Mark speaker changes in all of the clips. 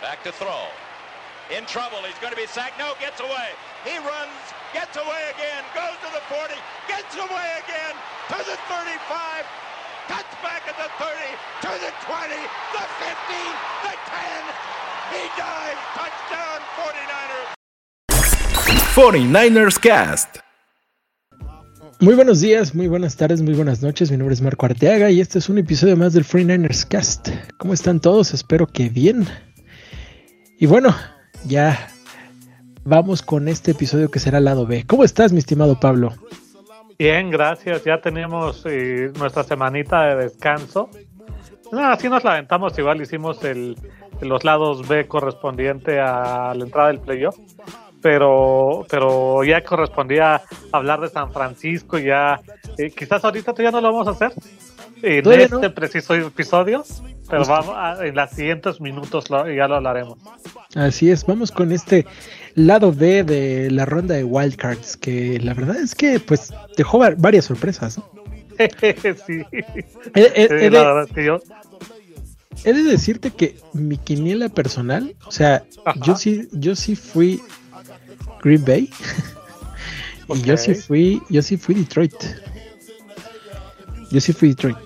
Speaker 1: Back to throw. In trouble. He's going to be sacked. No, gets away. He runs, gets away again, goes to the 40, gets away again to the 35, cuts back at the 30, to the 20, the 15, the 10. He dives. Touchdown, 49ers.
Speaker 2: 49ers Cast.
Speaker 3: Muy buenos días, muy buenas tardes, muy buenas noches. Mi nombre es Marco Arteaga y este es un episodio más del 49ers Cast. ¿Cómo están todos? Espero que bien. Y bueno, ya vamos con este episodio que será lado B. ¿Cómo estás, mi estimado Pablo?
Speaker 4: Bien, gracias. Ya tenemos eh, nuestra semanita de descanso. No, así nos la aventamos. Igual hicimos el, los lados B correspondiente a la entrada del playoff. Pero, pero ya correspondía hablar de San Francisco. Ya, eh, quizás ahorita ya no lo vamos a hacer en
Speaker 3: Todavía
Speaker 4: este
Speaker 3: no.
Speaker 4: preciso episodio, pero vamos a- en los siguientes minutos lo- ya lo hablaremos.
Speaker 3: Así es, vamos con este lado B de la ronda de Wildcards, que la verdad es que pues dejó va- varias sorpresas. ¿no?
Speaker 4: sí,
Speaker 3: He, he-
Speaker 4: Sí, la verdad es que yo,
Speaker 3: he de decirte que mi quiniela personal, o sea,
Speaker 4: Ajá.
Speaker 3: yo sí, yo sí fui Green Bay y yo sí fui, yo sí fui Detroit. Yo sí fui Detroit.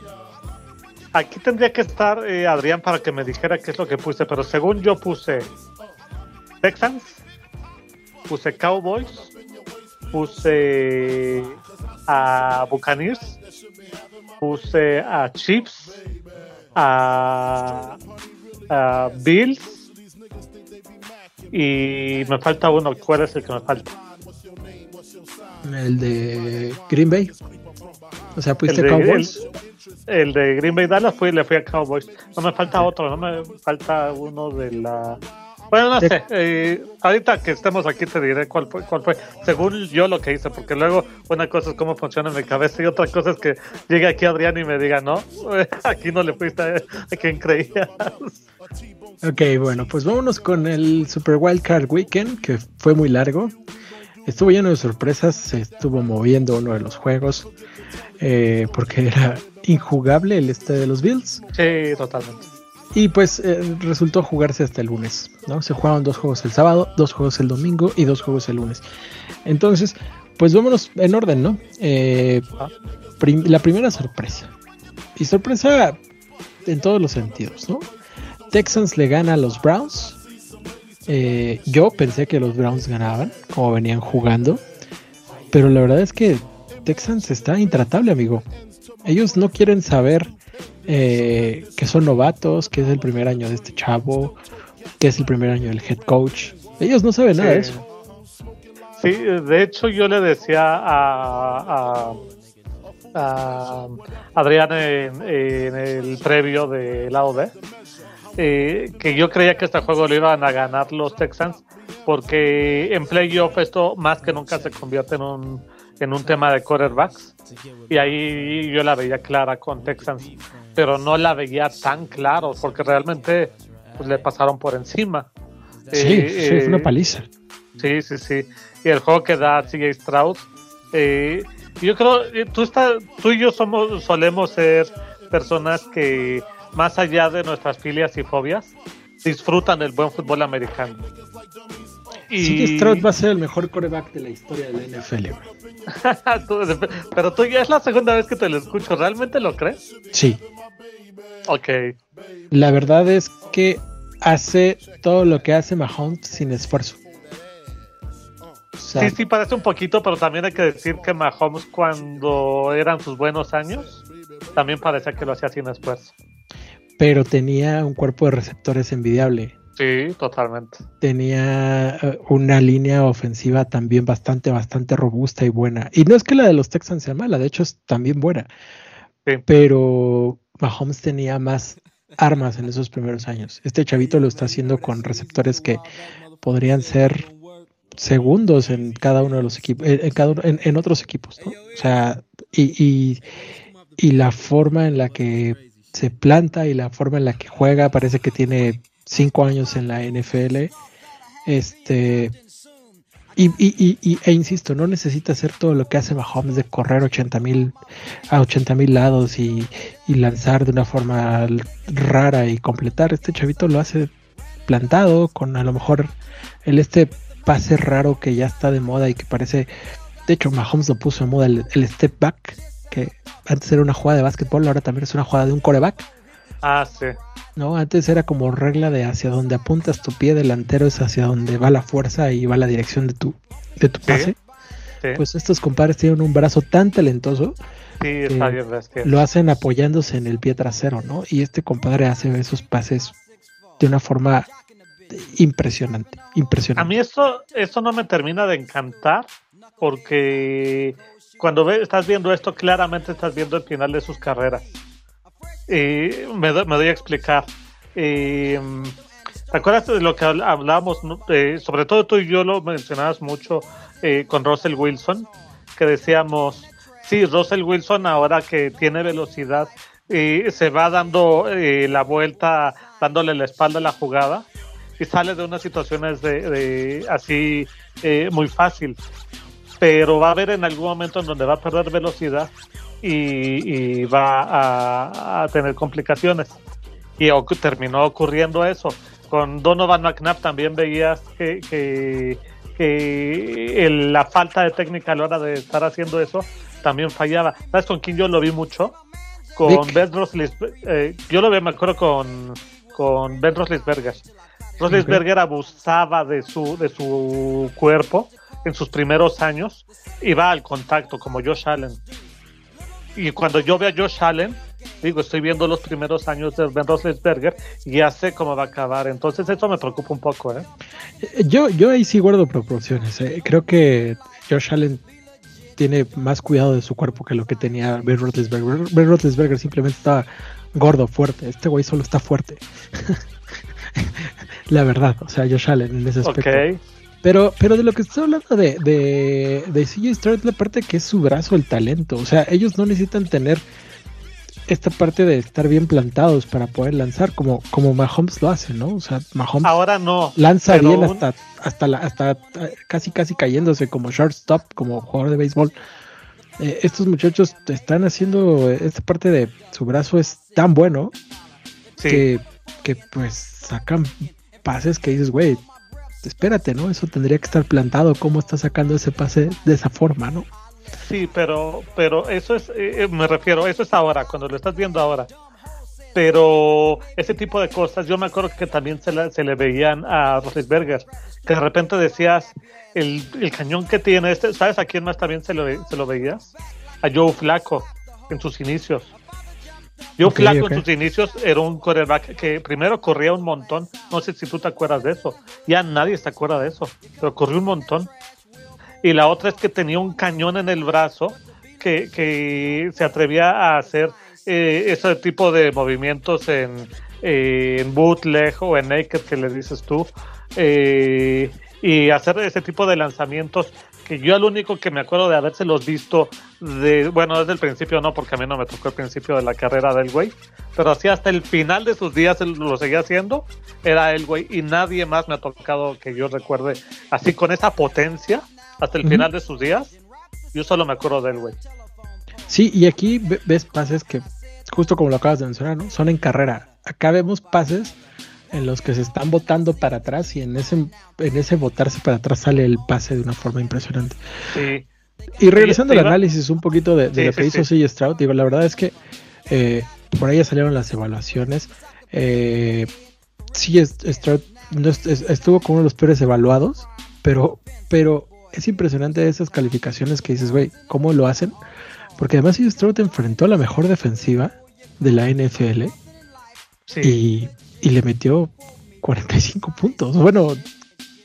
Speaker 4: Aquí tendría que estar eh, Adrián para que me dijera qué es lo que puse, pero según yo puse Texans, puse Cowboys, puse a Buccaneers, puse a Chiefs, a, a Bills y me falta uno. ¿Cuál es el que me falta?
Speaker 3: El de Green Bay. O sea,
Speaker 4: de-
Speaker 3: Cowboys.
Speaker 4: El de Green Bay Dallas fui, le fui a Cowboys. No me falta otro, no me falta uno de la. Bueno, no sé. eh, ahorita que estemos aquí te diré cuál fue, cuál fue. Según yo lo que hice, porque luego una cosa es cómo funciona en mi cabeza y otra cosa es que llegue aquí Adrián y me diga, no, aquí no le fuiste a, a quien creías.
Speaker 3: Ok, bueno, pues vámonos con el Super Wildcard Weekend, que fue muy largo. Estuvo lleno de sorpresas, se estuvo moviendo uno de los juegos, eh, porque era injugable el este de los Bills.
Speaker 4: Sí, totalmente.
Speaker 3: Y pues eh, resultó jugarse hasta el lunes, ¿no? Se jugaron dos juegos el sábado, dos juegos el domingo y dos juegos el lunes. Entonces, pues vámonos en orden, ¿no? Eh, prim- la primera sorpresa. Y sorpresa en todos los sentidos, ¿no? Texans le gana a los Browns. Eh, yo pensé que los Browns ganaban, como venían jugando. Pero la verdad es que Texans está intratable, amigo. Ellos no quieren saber eh, que son novatos, que es el primer año de este chavo, que es el primer año del head coach. Ellos no saben nada de eso.
Speaker 4: Sí, de hecho yo le decía a, a, a Adrián en, en el previo de lado B eh, que yo creía que este juego lo iban a ganar los Texans porque en playoff esto más que nunca se convierte en un, en un tema de quarterbacks y ahí yo la veía clara con Texans pero no la veía tan claro porque realmente pues, le pasaron por encima.
Speaker 3: Sí,
Speaker 4: Eh,
Speaker 3: sí, fue una
Speaker 4: eh,
Speaker 3: paliza.
Speaker 4: Sí, sí, sí. Y el juego que da CJ Stroud. eh, yo creo, eh, tú, está, tú y yo somos, solemos ser personas que, más allá de nuestras filias y fobias, disfrutan del buen fútbol americano.
Speaker 3: Sí, Stroud va a ser el mejor coreback de la historia de la NFL.
Speaker 4: Pero tú ya es la segunda vez que te lo escucho. ¿Realmente lo crees?
Speaker 3: Sí,
Speaker 4: Ok.
Speaker 3: la verdad es que hace todo lo que hace Mahomes sin esfuerzo. O sea,
Speaker 4: Sí, sí, parece un poquito, pero también hay que decir que Mahomes, cuando eran sus buenos años, también parecía que lo hacía sin esfuerzo.
Speaker 3: pero tenía un cuerpo de receptores envidiable.
Speaker 4: Sí, totalmente.
Speaker 3: tenía eh, una línea ofensiva también bastante, bastante robusta y buena. Y no es que la de los Texans sea mala, de hecho es también buena.
Speaker 4: Sí.
Speaker 3: Pero Mahomes tenía más armas en esos primeros años. Este chavito lo está haciendo con receptores que podrían ser segundos en cada uno de los equipos, en, cada uno- en- en otros equipos, ¿no? O sea, y, y, y la forma en la que se planta y la forma en la que juega parece que tiene cinco años en la NFL. Este. Y, y, y, e insisto, no necesita hacer todo lo que hace Mahomes de correr 80 mil a 80 mil lados y, lanzar de una forma rara y completar. Este chavito lo hace plantado, con a lo mejor el este pase raro que ya está de moda y que parece, de hecho Mahomes lo puso de moda el, step back, que antes era una jugada de básquetbol, ahora también es una jugada de un coreback.
Speaker 4: Ah, sí.
Speaker 3: No, antes era como regla de hacia donde apuntas tu pie delantero es hacia donde va la fuerza y va la dirección de tu, de tu pase. Pues estos compadres tienen un brazo tan talentoso
Speaker 4: Sí, está bien
Speaker 3: Lo hacen apoyándose en el pie trasero, ¿no? Y este compadre hace esos pases de una forma impresionante, impresionante.
Speaker 4: A mí esto, esto no me termina de encantar porque cuando estás viendo esto, claramente estás viendo el final de sus carreras. Y me, me doy a explicar. ¿Te acuerdas de lo que hablábamos? sobre todo tú y yo lo mencionabas mucho eh, con Russell Wilson, que decíamos, Sí, Russell Wilson ahora que tiene velocidad y se va dando eh, la vuelta, dándole la espalda a la jugada y sale de unas situaciones de, así eh, muy fácil. Pero va a haber en algún momento en donde va a perder velocidad y, va a, tener complicaciones. Y terminó ocurriendo eso. Con Donovan McNabb también veías que, que, la falta de técnica a la hora de estar haciendo eso también fallaba. ¿Sabes con quién yo lo vi mucho? Con Ben Roethlisberger. Eh, yo lo vi, me acuerdo con, con Ben Roethlisberger. Roethlisberger abusaba de su, de su cuerpo en sus primeros años y va al contacto como Josh Allen. Y cuando yo veo a Josh Allen, digo, estoy viendo los primeros años de Ben Roethlisberger y ya sé cómo va a acabar. Entonces eso me preocupa un poco. ¿eh?
Speaker 3: Yo, yo ahí sí guardo proporciones. ¿eh? Creo que Josh Allen tiene más cuidado de su cuerpo que lo que tenía Ben Roethlisberger. Ben Roethlisberger simplemente está gordo, fuerte. Este güey solo está fuerte. la verdad, o sea, Josh Allen en ese aspecto. Pero, pero de lo que estoy hablando de, de, de CJ Stroud, la parte que es su brazo, el talento. O sea, ellos no necesitan tener esta parte de estar bien plantados para poder lanzar, como, como Mahomes lo hace, ¿no? O sea, Mahomes
Speaker 4: ahora no
Speaker 3: lanza bien hasta, hasta, la, hasta casi casi cayéndose como shortstop, como jugador de béisbol. Eh, estos muchachos están haciendo esta parte de su brazo es tan bueno que, que pues sacan pases que dices, güey, espérate, ¿no? Eso tendría que estar plantado, ¿cómo está sacando ese pase de esa forma, ¿no?
Speaker 4: Sí, pero, pero eso es, eh, eh, me refiero, eso es ahora, cuando lo estás viendo ahora. Pero ese tipo de cosas, yo me acuerdo que también se, se le veían a Roethlisberger, que de repente decías, el, el, cañón que tiene este, ¿sabes a quién más también se lo, se lo veías? A Joe Flaco, en sus inicios. Joe Flaco en sus inicios era un quarterback que primero corría un montón, no sé si tú te acuerdas de eso, ya nadie se acuerda de eso, pero corrió un montón. Y la otra es que tenía un cañón en el brazo que, se atrevía a hacer eh, ese tipo de movimientos en, eh, en, bootleg o en naked que le dices tú eh, y hacer ese tipo de lanzamientos que yo el único que me acuerdo de habérselos visto de bueno desde el principio no porque a mí no me tocó el principio de la carrera del güey pero así hasta el final de sus días él lo seguía haciendo era el güey y nadie más me ha tocado que yo recuerde así con esa potencia hasta el final de sus días. Yo solo me acuerdo del güey.
Speaker 3: Sí, y aquí ves pases que, justo como lo acabas de mencionar, ¿no? Son en carrera. Acá vemos pases en los que se están botando para atrás y en ese, en ese botarse para atrás sale el pase de una forma impresionante.
Speaker 4: Sí.
Speaker 3: Y regresando al análisis un poquito de, lo que hizo C. Stroud, digo, la verdad es que eh, por ahí ya salieron las evaluaciones. Eh, sí, Stroud estuvo como uno de los peores evaluados, pero, pero es impresionante esas calificaciones que dices, güey, ¿cómo lo hacen? Porque además C. Stroud enfrentó a la mejor defensiva de la NFL y, le metió 45 puntos. Bueno,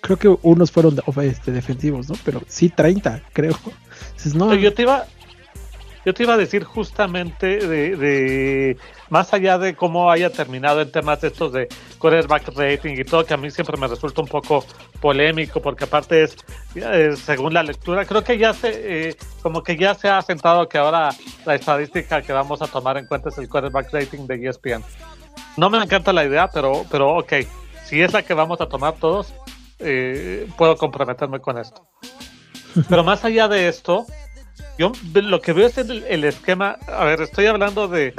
Speaker 3: creo que unos fueron este, defensivos, ¿no? Pero sí 30, creo.
Speaker 4: no, yo te iba, yo te iba a decir justamente de, más allá de cómo haya terminado en temas de estos de quarterback rating y todo, que a mí siempre me resulta un poco polémico, porque aparte es, según la lectura, creo que ya se, eh, como que ya se ha sentado que ahora la estadística que vamos a tomar en cuenta es el quarterback rating de ESPN. No me encanta la idea, pero, pero ok, si es la que vamos a tomar todos, eh, puedo comprometerme con esto. Pero más allá de esto, yo lo que veo es el, esquema. A ver, estoy hablando de,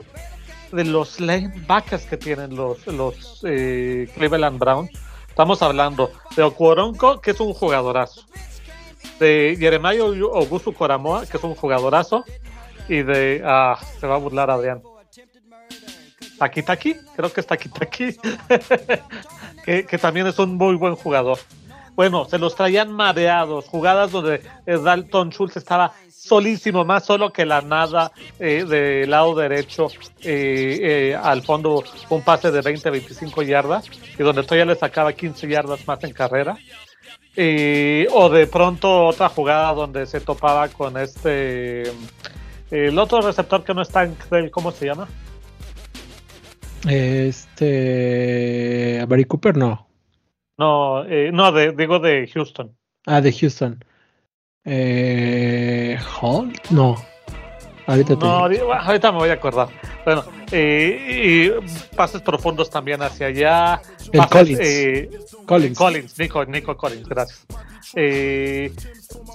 Speaker 4: de los linebackers que tienen los, los eh, Cleveland Browns. Estamos hablando de Okuoronko, que es un jugadorazo. De Jeremiah Augusto Coramoa, que es un jugadorazo. Y de. Ah, se va a burlar Adrián. Taki Taki, creo que es Taki Taki. que, que también es un muy buen jugador. Bueno, se los traían mareados, jugadas donde Dalton Schultz estaba solísimo, más solo que la nada eh, del lado derecho eh, eh, al fondo un pase de 20-25 yardas y donde todavía le sacaba 15 yardas más en carrera. o de pronto otra jugada donde se topaba con este el otro receptor que no está en ¿cómo se llama?
Speaker 3: Este Barry Cooper no.
Speaker 4: No, no, digo de Houston.
Speaker 3: Ah, de Houston. Eh, Hall? No.
Speaker 4: Ahorita, no, ahorita me voy a acordar. Bueno, eh, y pases profundos también hacia allá.
Speaker 3: El Collins.
Speaker 4: Eh, Collins. Collins, Nico, Nico Collins, gracias. Eh,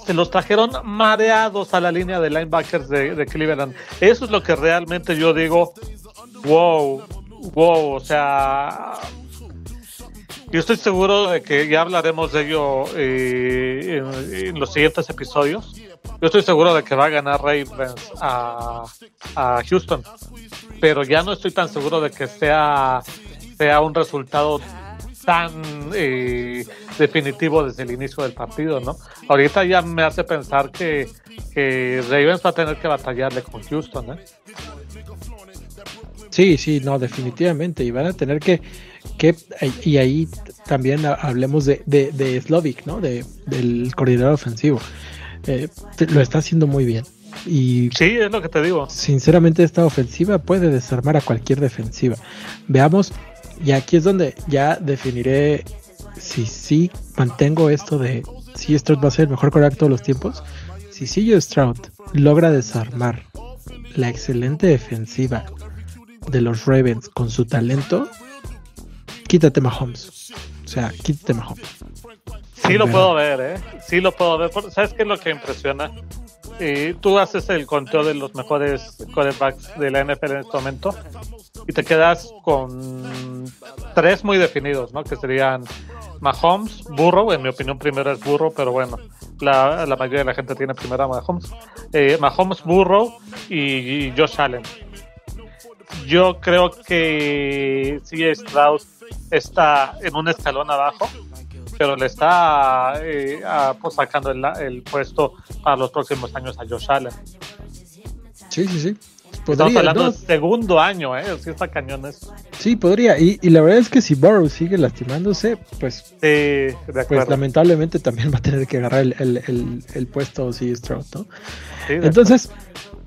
Speaker 4: se los trajeron mareados a la línea de linebackers de, de, Cleveland. Eso es lo que realmente yo digo, wow, wow, o sea, yo estoy seguro de que ya hablaremos de ello eh, en, los siguientes episodios. Yo estoy seguro de que va a ganar Ravens a, a Houston, pero ya no estoy tan seguro de que sea, sea un resultado tan eh, definitivo desde el inicio del partido, ¿no? Ahorita ya me hace pensar que, que Ravens va a tener que batallarle con Houston, ¿eh?
Speaker 3: Sí, sí, no, definitivamente. Y van a tener que, que y ahí también hablemos de, de, de Slovic, ¿no? De, del coordinador ofensivo. Eh, lo está haciendo muy bien. Y
Speaker 4: sí, es lo que te digo.
Speaker 3: Sinceramente, esta ofensiva puede desarmar a cualquier defensiva. Veamos, y aquí es donde ya definiré si sí mantengo esto de si Stroud va a ser el mejor de todos los tiempos. Si CJ Stroud logra desarmar la excelente defensiva de los Ravens con su talento, quítate Mahomes. O sea, quítate Mahomes.
Speaker 4: Sí lo puedo ver, ¿eh? Sí lo puedo ver. ¿Sabes qué es lo que impresiona? Y tú haces el conteo de los mejores quarterbacks de la NFL en este momento y te quedas con tres muy definidos, ¿no? Que serían Mahomes, Burrow, en mi opinión primero es Burrow, pero bueno, la, la mayoría de la gente tiene primero a Mahomes. Eh, Mahomes, Burrow y, y Josh Allen yo creo que sí Strauss está en un escalón abajo, pero le está eh, pues, sacando el, puesto para los próximos años a Josh Allen.
Speaker 3: Sí, sí, sí.
Speaker 4: Estamos hablando segundo año, ¿eh? Sí, está cañón
Speaker 3: Sí, podría. Y, la verdad es que si Burrow sigue lastimándose, pues, pues lamentablemente también va a tener que agarrar el, puesto sí, Strauss, ¿no? Entonces,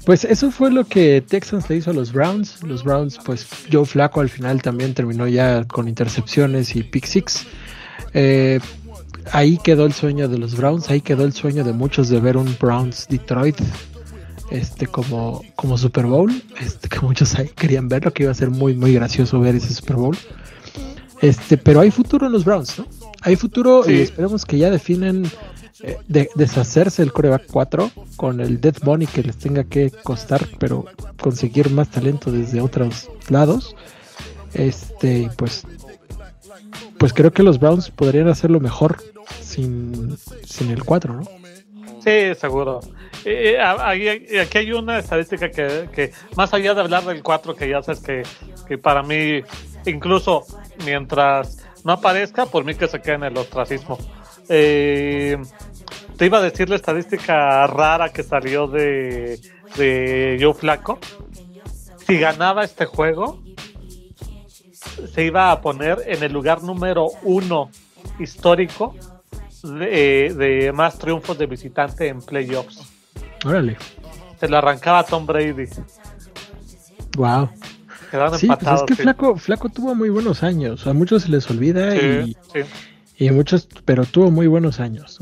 Speaker 3: pues eso fue lo que Texans le hizo a los Browns. Los Browns, pues Joe Flaco al final también terminó ya con intercepciones y pick six. Eh, ahí quedó el sueño de los Browns, ahí quedó el sueño de muchos de ver un Browns Detroit este como, como Super Bowl, este, que muchos ahí querían verlo, que iba a ser muy muy gracioso ver ese Super Bowl. Este, pero hay futuro en los Browns, ¿no? Hay futuro y esperemos que ya definen eh, de, deshacerse el coreback 4 con el Death Bunny que les tenga que costar, pero conseguir más talento desde otros lados. Este, pues, pues creo que los Browns podrían hacerlo mejor sin, sin el 4, ¿no?
Speaker 4: Sí, seguro. Eh, eh, aquí hay una estadística que, que, más allá de hablar del 4, que ya sabes que, que para mí, incluso mientras no aparezca, por mí que se quede en el ostracismo. Eh, te iba a decir la estadística rara que salió de, de Joe Flaco. Si ganaba este juego, se iba a poner en el lugar número uno histórico de, de más triunfos de visitante en playoffs.
Speaker 3: Órale.
Speaker 4: Se lo arrancaba Tom Brady.
Speaker 3: Wow. sí, pues es que Flaco, Flaco tuvo muy buenos años. A muchos se les olvida y, y, muchos, pero tuvo muy buenos años.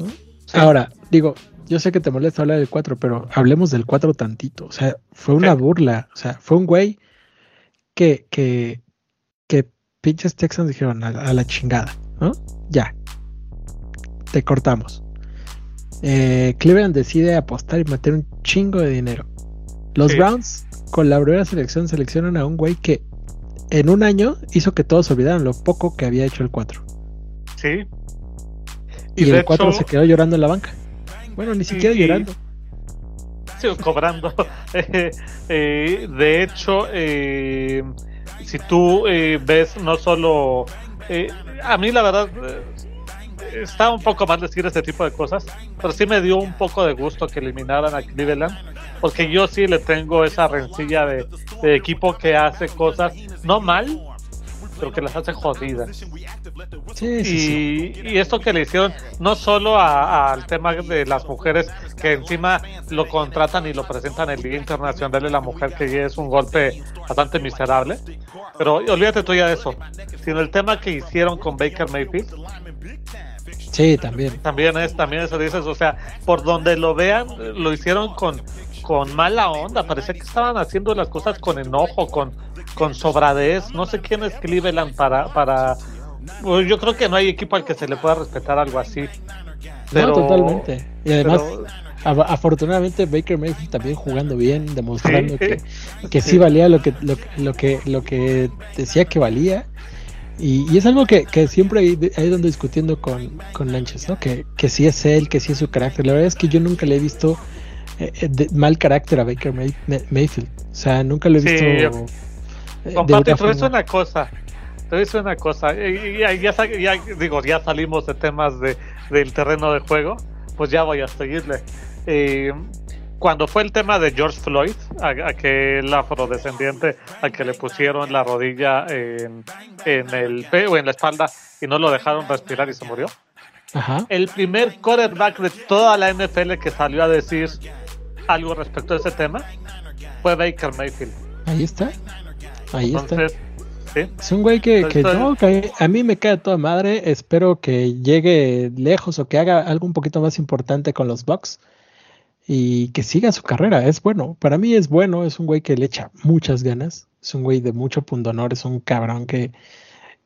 Speaker 3: Ahora, digo, yo sé que te molesta hablar del 4, pero hablemos del 4 tantito. O sea, fue una burla. O sea, fue un güey que, que, que pinches Texans dijeron a, la chingada, ¿no? Ya. Te cortamos. Eh, Cleveland decide apostar y meter un chingo de dinero. Los Browns, con la primera selección, seleccionan a un güey que en un año hizo que todos olvidaran lo poco que había hecho el 4.
Speaker 4: Sí, Sí.
Speaker 3: Y, el 4 se quedó llorando en la banca. Bueno, ni siquiera llorando.
Speaker 4: Sí, cobrando. Eh, de hecho, eh, si tú eh, ves no solo... a mí la verdad está un poco mal decir este tipo de cosas, pero sí me dio un poco de gusto que eliminaran a Cleveland, porque yo sí le tengo esa rencilla de, de equipo que hace cosas no mal, pero que las hace jodidas. y, y, esto que le hicieron no solo al tema de las mujeres que encima lo contratan y lo presentan en el Día Internacional de la Mujer que es un golpe bastante miserable pero olvídate tú ya de eso sino el tema que hicieron con Baker Mayfield
Speaker 3: Sí, también.
Speaker 4: También es, también eso dices, o sea, por donde lo vean, lo hicieron con, con mala onda, parecía que estaban haciendo las cosas con enojo, con, con sobradez. No sé quién es Cleveland para, para. Pues yo creo que no hay equipo al que se le pueda respetar algo así.
Speaker 3: no, totalmente. Y además, afortunadamente Baker Mayfield también jugando bien, demostrando que, que sí valía lo que, lo, que, lo que decía que valía. Y, es algo que, que siempre he ido discutiendo con, con Lanches, ¿no? Que, que sí es él, que sí es su carácter. La verdad es que yo nunca le he visto de mal carácter a Baker Mayfield. O sea, nunca lo he visto.
Speaker 4: Comparte, pero es una cosa. Te es una cosa. Ya, ya, digo, ya salimos de temas de, del terreno de juego. Pues ya voy a seguirle. Eh, cuando fue el tema de George Floyd, aquel afrodescendiente al que le pusieron la rodilla en, en el o en la espalda y no lo dejaron respirar y se murió. El primer quarterback de toda la NFL que salió a decir algo respecto a ese tema fue Baker Mayfield.
Speaker 3: Ahí está. Ahí está. Es un güey que, que, a mí me cae toda madre. Espero que llegue lejos o que haga algo un poquito más importante con los Bucks y que siga su carrera. Es bueno. Para mí es bueno. Es un güey que le echa muchas ganas. Es un güey de mucho pundonor. Es un cabrón que,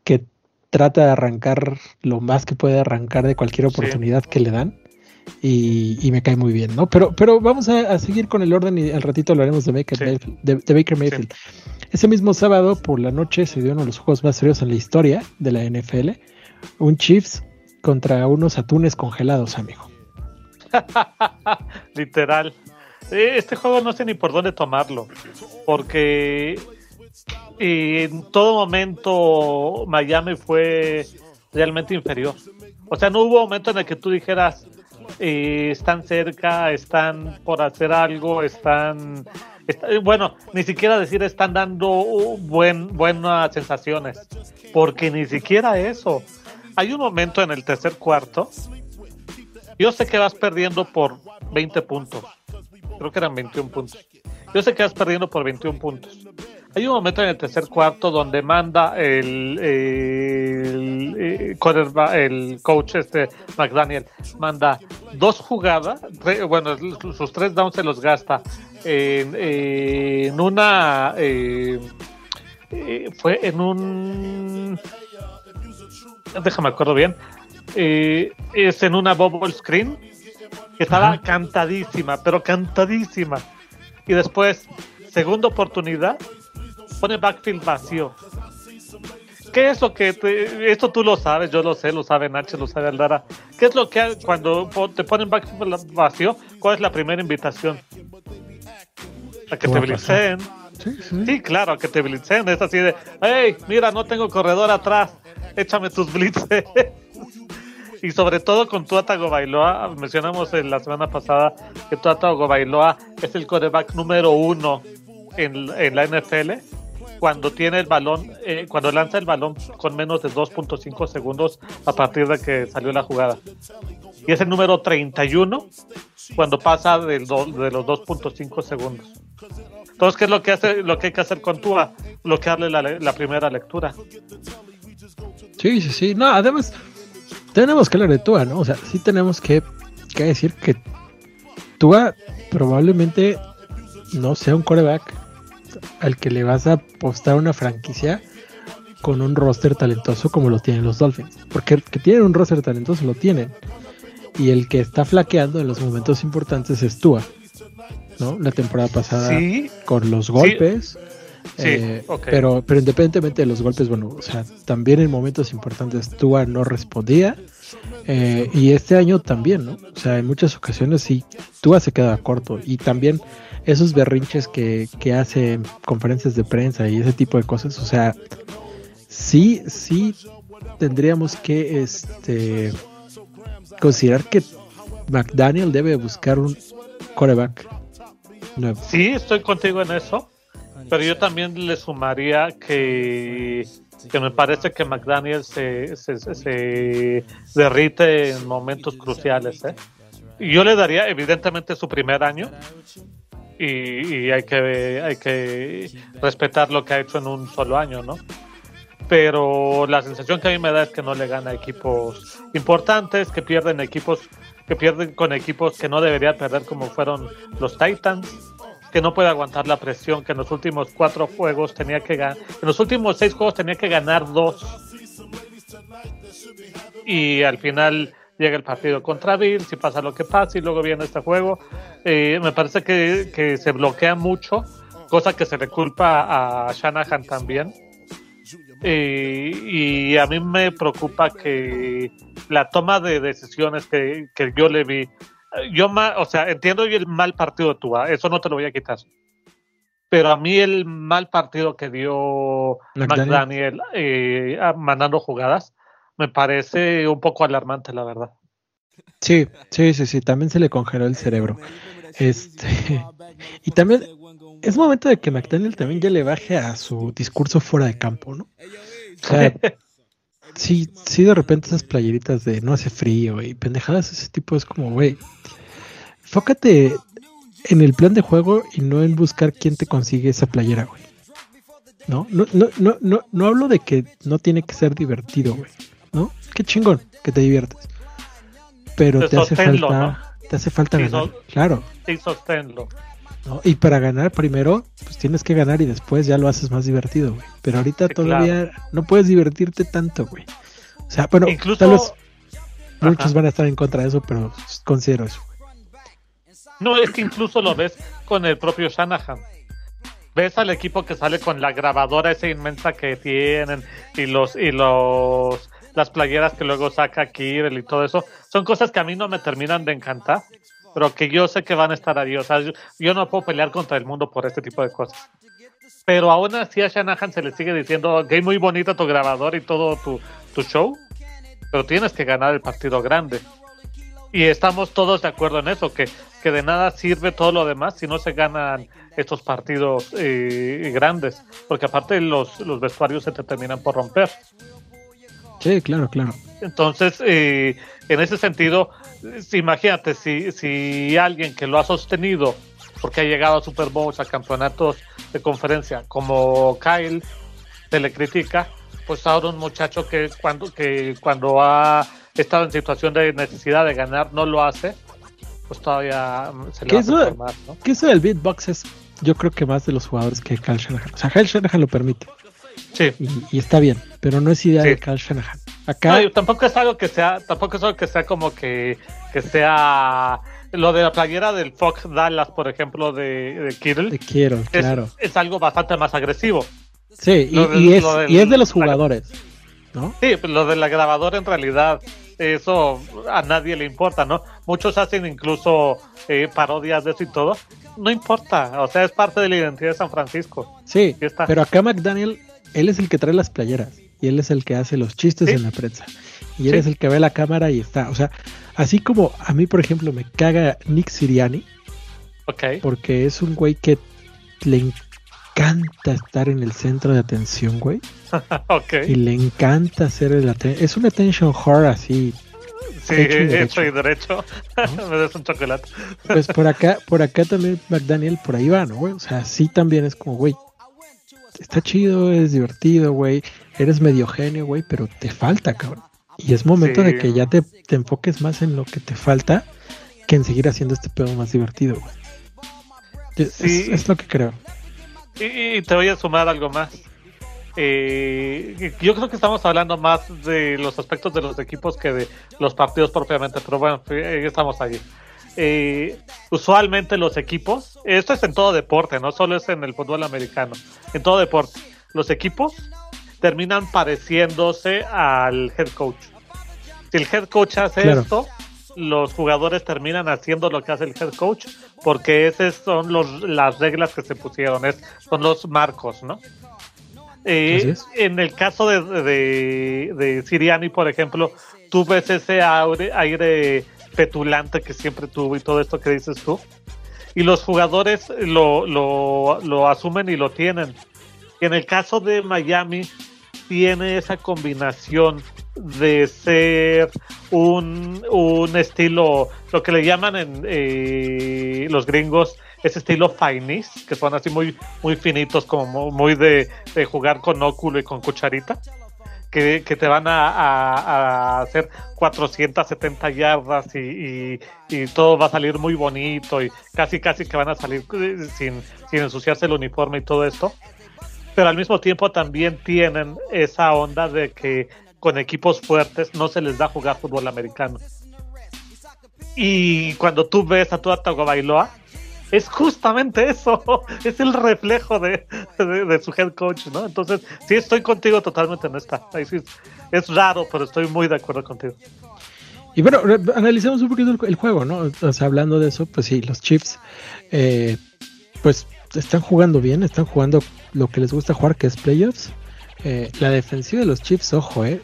Speaker 3: que trata de arrancar lo más que puede arrancar de cualquier oportunidad que le dan y, me cae muy bien, ¿no? Pero, pero vamos a, seguir con el orden y al ratito hablaremos de Baker Mayfield. De, Baker Mayfield. Ese mismo sábado por la noche se dio uno de los juegos más serios en la historia de la NFL. Un Chiefs contra unos atunes congelados, amigo.
Speaker 4: Literal. Este juego no sé ni por dónde tomarlo. Porque en todo momento Miami fue realmente inferior. O sea, no hubo momento en el que tú dijeras, están cerca, están por hacer algo, están, bueno, ni siquiera decir están dando buen, buenas sensaciones, porque ni siquiera eso. Hay un momento en el tercer cuarto, yo sé que vas perdiendo por 20 puntos, creo que eran 21 puntos. Yo sé que vas perdiendo por 21 puntos. Hay un momento en el tercer cuarto donde manda el, el, el, coach este McDaniel, manda dos jugadas, bueno, sus tres downs se los gasta en, una... Eh, eh, fue en un... Déjame acuerdo bien. Eh, es en una bubble screen que estaba cantadísima, pero cantadísima. Y después, segunda oportunidad, pone backfield vacío. ¿Qué es lo que esto tú lo sabes, yo lo sé, lo sabe Nacho, lo sabe Aldara? ¿Qué es lo que cuando te ponen backfield vacío? ¿Cuál es la primera invitación? A que te blitzen. Sí, claro, a que te blitzen. Es así de, hey, mira, no tengo corredor atrás, échame tus blitzes. y sobre todo con Tuata Bailoa, mencionamos en la semana pasada que Tuata Bailoa es el coreback número uno en, en la NFL cuando tiene el balón, eh, cuando lanza el balón con menos de 2.5 segundos a partir de que salió la jugada. Y es el número 31 cuando pasa del de los 2.5 segundos. Entonces, ¿qué es lo que hace, lo que hay que hacer con Tua? Bloquearle la, la primera lectura.
Speaker 3: Sí, sí, sí. No, además, tenemos que hablar de Tua, ¿no? O sea, sí tenemos que, que decir que Tua probablemente no sea un coreback al que le vas a apostar una franquicia con un roster talentoso como lo tienen los Dolphins. Porque que tienen un roster talentoso lo tienen. Y el que está flaqueando en los momentos importantes es Tua. ¿no? La temporada pasada con los golpes.
Speaker 4: Sí,
Speaker 3: Eh, pero, pero independientemente de los golpes, bueno, o sea, también en momentos importantes Tua no respondía. eh, y este año también, ¿no? O sea, en muchas ocasiones sí, Tua se queda corto. Y también esos berrinches que, que hace en conferencias de prensa y ese tipo de cosas, o sea, sí, sí tendríamos que este considerar que McDaniel debe buscar un coreback nuevo.
Speaker 4: Sí, estoy contigo en eso, pero yo también le sumaría que, que me parece que McDaniel se, se, se- derrite en momentos cruciales. ¿eh? Yo le daría, evidentemente, su primer año. Y, y hay que hay que respetar lo que ha hecho en un solo año, ¿no? Pero la sensación que a mí me da es que no le gana equipos importantes, que pierden equipos que pierden con equipos que no debería perder como fueron los Titans, que no puede aguantar la presión, que en los últimos cuatro juegos tenía que ganar, en los últimos seis juegos tenía que ganar dos. Y al final llega el partido contra Bills y pasa lo que pasa y luego viene este juego. Eh, me parece que, que se bloquea mucho, cosa que se le culpa a Shanahan también. Eh, y a mí me preocupa que la toma de decisiones que, que yo le vi, yo ma- o sea, entiendo el mal partido de Tua, eso no te lo voy a quitar. Pero a mí el mal partido que dio
Speaker 3: McDaniel.
Speaker 4: McDaniel eh, a- mandando jugadas me parece un poco alarmante, la verdad.
Speaker 3: Sí, sí, sí, sí, también se le congeló el cerebro. Este, y también es momento de que McDaniel también ya le baje a su discurso fuera de campo, ¿no? O sea, sí, sí, de repente esas playeritas de no hace frío y pendejadas, ese tipo es como, güey, fócate en el plan de juego y no en buscar quién te consigue esa playera, güey. No, no, no, no, no, no hablo de que no tiene que ser divertido, güey. ¿No? Qué chingón que te diviertes. Pero
Speaker 4: Pues
Speaker 3: te hace
Speaker 4: sosténlo,
Speaker 3: falta, te hace falta
Speaker 4: Sí,
Speaker 3: ganar,
Speaker 4: so-
Speaker 3: claro.
Speaker 4: Sí, sosténlo.
Speaker 3: ¿no? Y para ganar primero, pues tienes que ganar y después ya lo haces más divertido, güey. Pero ahorita
Speaker 4: Sí,
Speaker 3: todavía no puedes divertirte tanto, güey. O sea, bueno,
Speaker 4: Incluso-
Speaker 3: tal vez muchos
Speaker 4: Ajá.
Speaker 3: van a estar en contra de eso, pero considero eso.
Speaker 4: No, es que incluso lo ves con el propio Shanahan. Ves al equipo que sale con la grabadora esa inmensa que tienen y los y los las playeras que luego saca Kirill y todo eso. Son cosas que a mí no me terminan de encantar, pero que yo sé que van a estar ahí. O sea, yo, no puedo pelear contra el mundo por este tipo de cosas. Pero aún así a Shanahan se le sigue diciendo que es muy bonita tu grabador y todo tu, tu show, pero tienes que ganar el partido grande. Y estamos todos de acuerdo en eso, que, que de nada sirve todo lo demás si no se ganan estos partidos eh, grandes, porque aparte los, los vestuarios se te terminan por romper.
Speaker 3: Sí, claro, claro.
Speaker 4: Entonces, eh, en ese sentido, imagínate, si, si alguien que lo ha sostenido, porque ha llegado a Super Bowls, a campeonatos de conferencia, como Kyle, se le critica, pues ahora un muchacho que cuando, que cuando ha estado en situación de necesidad de ganar no lo hace, pues todavía mm, se le
Speaker 3: ¿Qué
Speaker 4: va a
Speaker 3: eso?
Speaker 4: más, ¿no?
Speaker 3: Que eso del beatbox es, yo creo que más de los jugadores que Kyle Shanahan. O sea, Kyle Shanahan lo permite
Speaker 4: Sí.
Speaker 3: y, y está bien, pero no es idea
Speaker 4: Sí.
Speaker 3: de Kyle Shanahan. Acá,
Speaker 4: No, y tampoco es algo que sea, tampoco es algo que sea como que, que sea lo de la playera del Fox Dallas, por ejemplo, de, de Kittle.
Speaker 3: quiero,
Speaker 4: es,
Speaker 3: claro.
Speaker 4: es algo bastante más agresivo.
Speaker 3: Sí, y, es,
Speaker 4: del-
Speaker 3: y es de los jugadores, ¿no?
Speaker 4: Sí, pues lo de la grabadora en realidad, eso a nadie le importa, ¿no? Muchos hacen incluso eh, parodias de eso y todo. No importa, o sea, es parte de la identidad de San Francisco.
Speaker 3: Sí, pero acá McDaniel, él es el que trae las playeras y él es el que hace los chistes
Speaker 4: Sí.
Speaker 3: en la prensa y él
Speaker 4: Sí.
Speaker 3: es el que ve la cámara y está, o sea, así como a mí, por ejemplo, me caga Nick Siriani
Speaker 4: Ok.
Speaker 3: porque es un güey que le encanta estar en el centro de atención, güey,
Speaker 4: ok.
Speaker 3: y le encanta hacer el es un attention whore así,
Speaker 4: Sí,
Speaker 3: hecho y
Speaker 4: derecho. Me des un chocolate.
Speaker 3: pues por acá, por acá también McDaniel por ahí va, ¿no, güey? O sea, sí también es como, güey, está chido, es divertido, güey, eres medio genio, güey, pero te falta, cabrón. Y es momento
Speaker 4: Sí.
Speaker 3: de que ya te, te enfoques más en lo que te falta que en seguir haciendo este pedo más divertido, güey. Es,
Speaker 4: Sí.
Speaker 3: es lo que creo.
Speaker 4: Y, y te voy a sumar algo más. Eh, yo creo que estamos hablando más de los aspectos de los equipos que de los partidos propiamente, pero bueno, estamos ahí. Eh, usualmente los equipos, esto es en todo deporte, no solo es en el fútbol americano, en todo deporte, los equipos terminan pareciéndose al head coach. Si el head coach hace esto, los jugadores terminan haciendo lo que hace el head coach, porque esas son los, las reglas que se pusieron, es, son los marcos, ¿no? Eh, en el caso de, de, de, Siriani, por ejemplo, tú ves ese aire, aire petulante que siempre tuvo y todo esto que dices tú, y los jugadores lo, lo, lo asumen y lo tienen. En el caso de Miami, tiene esa combinación de ser un, un estilo, lo que le llaman en eh, los gringos, ese estilo finis, que son así muy, muy finitos, como muy de, jugar con óculo y con cucharita. Que, te van a, hacer 470 yardas y, y, todo va a salir muy bonito y casi casi que van a salir eh, sin, ensuciarse el uniforme y todo esto pero al mismo tiempo también tienen esa onda de que con equipos fuertes no se les da jugar fútbol americano. Y cuando tú ves a tu Bailoa, es justamente eso, es el reflejo de, su head coach, ¿no? Entonces, sí estoy contigo totalmente en esta. es raro, pero estoy muy de acuerdo contigo.
Speaker 3: Y bueno, analicemos un poquito el, juego, ¿no? O sea, hablando de eso, pues sí, los Chiefs, eh, pues están jugando bien, están jugando lo que les gusta jugar, que es playoffs. Eh, la defensiva de los Chiefs, ojo, eh.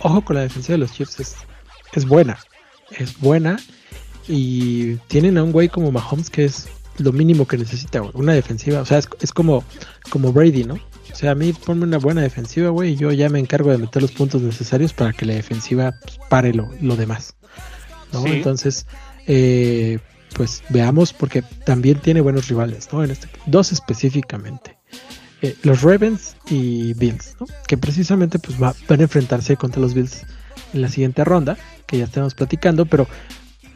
Speaker 3: Ojo con la defensiva de los Chiefs, es, es buena. Es buena. Y tienen a un güey como Mahomes que es lo mínimo que necesita, Una defensiva. O sea, es, como, como Brady, ¿no? O sea, a mí ponme una buena defensiva, güey, y yo ya me encargo de meter los puntos necesarios para que la defensiva pues, pare lo, lo demás. ¿no? Entonces, eh, pues veamos, porque también tiene buenos rivales, ¿no? En este, dos específicamente. Eh, los Ravens y Bills, ¿no? Que precisamente pues van a enfrentarse contra los Bills en la siguiente ronda, que ya estamos platicando, pero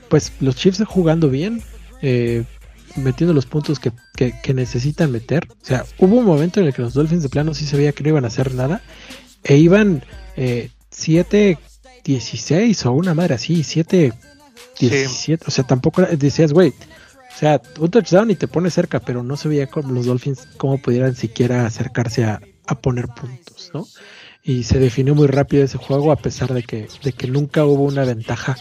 Speaker 3: pues los Chiefs jugando bien, eh, metiendo los puntos que, necesitan meter. O sea, hubo un momento en el que los Dolphins de plano sí se veía que no iban a hacer nada, e iban 7-16 eh, o una madre así, 7 17, o sea, tampoco decías, güey, o sea, un touchdown y te pone cerca, pero no se veía como los Dolphins cómo pudieran siquiera acercarse a, poner puntos, ¿no? Y se definió muy rápido ese juego a pesar de que, de que nunca hubo una ventaja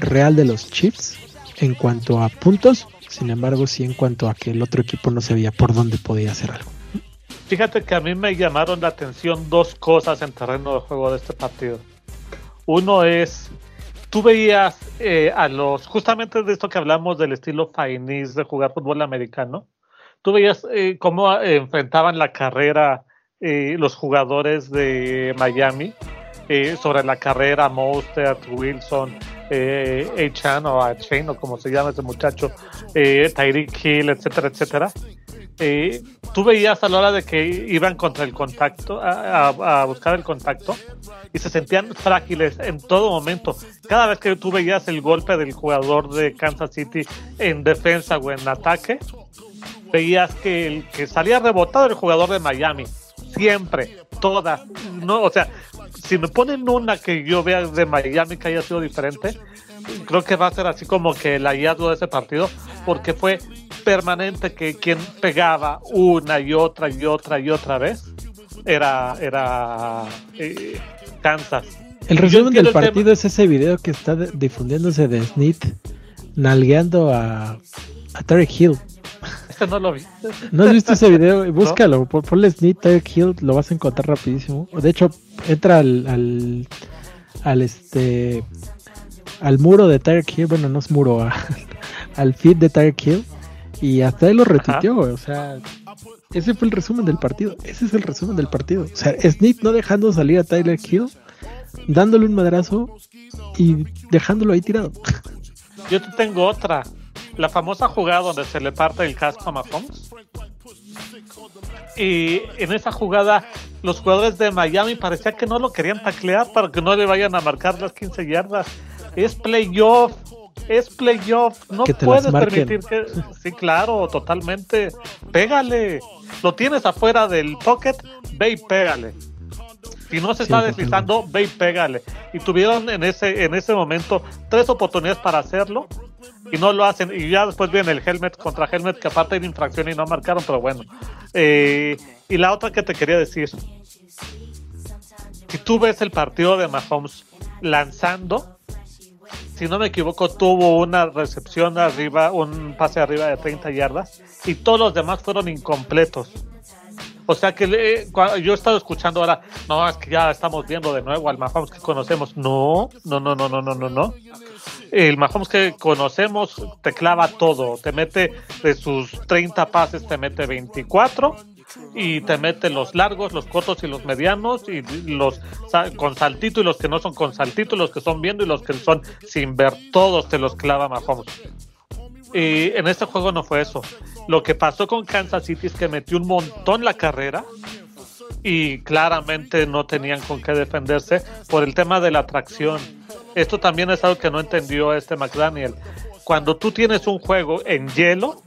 Speaker 3: real de los Chiefs en cuanto a puntos, sin embargo sí en cuanto a que el otro equipo no sabía por dónde podía hacer algo.
Speaker 4: Fíjate que a mí me llamaron la atención dos cosas en terreno de juego de este partido. Uno es tú veías eh, a los, justamente de esto que hablamos del estilo Fainis de jugar fútbol americano, tú veías eh, cómo eh, enfrentaban la carrera los jugadores de Miami sobre la carrera Mostert, Wilson, eh, Chan o a Chain o como se llama ese muchacho, Tyreek Hill, etcétera, etcétera. Eh, tú veías a la hora de que iban contra el contacto, a, buscar el contacto, y se sentían frágiles en todo momento. Cada vez que tú veías el golpe del jugador de Kansas City en defensa o en ataque, veías que, el, que salía rebotado el jugador de Miami. Siempre, todas. No, o sea, si me ponen una que yo vea de Miami que haya sido diferente, creo que va a ser así como que el hallazgo de ese partido, porque fue permanente que quien pegaba una y otra y otra y otra vez era, era eh, Kansas.
Speaker 3: El resumen del partido es ese video que está difundiéndose de Snit nalgueando a, a Tarek Hill.
Speaker 4: No lo vi.
Speaker 3: ¿No has visto ese video? Búscalo, ponle Snit Tarek Hill, lo vas a encontrar rapidísimo. De hecho, entra al, al, al este al muro de Tarek Hill, bueno, no es muro, al feed de Tarek Hill y hasta él lo retuiteó, o sea, ese fue el resumen del partido. Ese es el resumen del partido. O sea, Snip no dejando salir a Tyler Hill, dándole un madrazo y dejándolo ahí tirado.
Speaker 4: Yo te tengo otra. La famosa jugada donde se le parte el casco a Mahomes. Y en esa jugada, los jugadores de Miami parecía que no lo querían taclear para que no le vayan a marcar las 15 yardas. Es playoff es playoff, no puedes permitir que. Sí, claro, totalmente. Pégale. Lo tienes afuera del pocket, ve y pégale. Si no se está deslizando, ve y pégale. Y tuvieron en ese, en ese momento tres oportunidades para hacerlo y no lo hacen. Y ya después viene el helmet contra helmet, que aparte de infracción y no marcaron, pero bueno. Eh, y la otra que te quería decir, si tú ves el partido de Mahomes lanzando, si no me equivoco, tuvo una recepción arriba, un pase arriba de 30 yardas, y todos los demás fueron incompletos. O sea que yo he estado escuchando ahora, no, es que ya estamos viendo de nuevo al Mahomes que conocemos. No, no, no, no, no, no, no, no. El Mahomes que conocemos te clava todo, te mete de sus 30 pases, te mete 24 y te mete los largos, los cortos y los medianos y los con saltito y los que no son con saltito, los que son viendo y los que son sin ver, todos te los clava Mahomes. Y en este juego no fue eso. Lo que pasó con Kansas City es que metió un montón la carrera y claramente no tenían con qué defenderse por el tema de la atracción. Esto también es algo que no entendió este McDaniel. Cuando tú tienes un juego en hielo,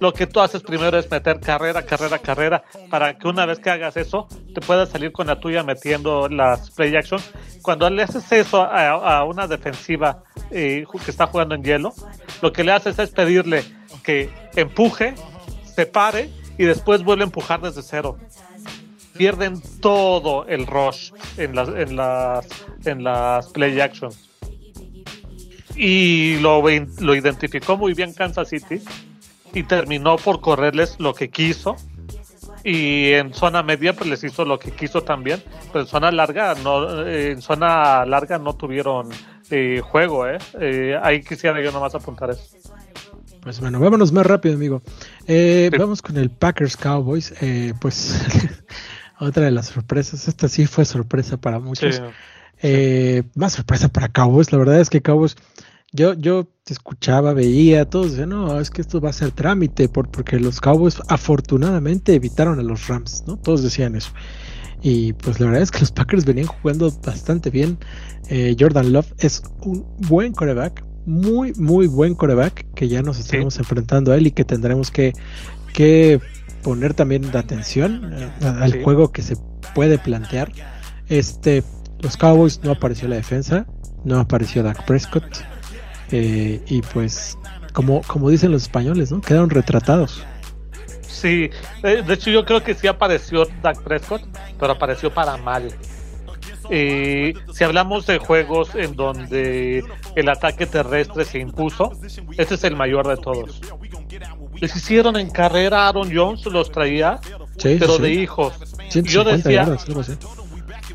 Speaker 4: lo que tú haces primero es meter carrera, carrera, carrera, para que una vez que hagas eso, te puedas salir con la tuya metiendo las play actions. Cuando le haces eso a, una defensiva eh, que está jugando en hielo, lo que le haces es pedirle que empuje, se pare y después vuelve a empujar desde cero. Pierden todo el rush en las, en las, en las play actions. Y lo, lo identificó muy bien Kansas City y terminó por correrles lo que quiso. Y en zona media pues les hizo lo que quiso también, pero en zona larga no, en zona larga no tuvieron eh, juego, ¿eh? ¿eh? Ahí quisiera yo nomás apuntar eso.
Speaker 3: Pues bueno, vámonos más rápido, amigo. Eh, vamos con el Packers Cowboys. Eh, pues otra de las sorpresas. Esta sí fue sorpresa para muchos. Eh, más sorpresa para Cowboys. La verdad es que Cowboys, yo, yo escuchaba, veía, todos decían, no, es que esto va a ser trámite, por, porque los Cowboys afortunadamente evitaron a los Rams, ¿no? Todos decían eso. Y pues la verdad es que los Packers venían jugando bastante bien. Jordan Love es un buen coreback, muy, muy buen coreback que ya nos estamos enfrentando a él y que tendremos que, que poner también de atención eh, al juego que se puede plantear. Este, los Cowboys no apareció la defensa, no apareció Dak Prescott eh, y pues como, como dicen los españoles, ¿no? Quedaron retratados.
Speaker 4: Sí, eh, de hecho yo creo que sí apareció Dak Prescott, pero apareció para mal. Eh, si hablamos de juegos en donde el ataque terrestre se impuso, este es el mayor de todos. Les hicieron en carrera, Aaron Jones los traía, pero de hijos. Yo decía,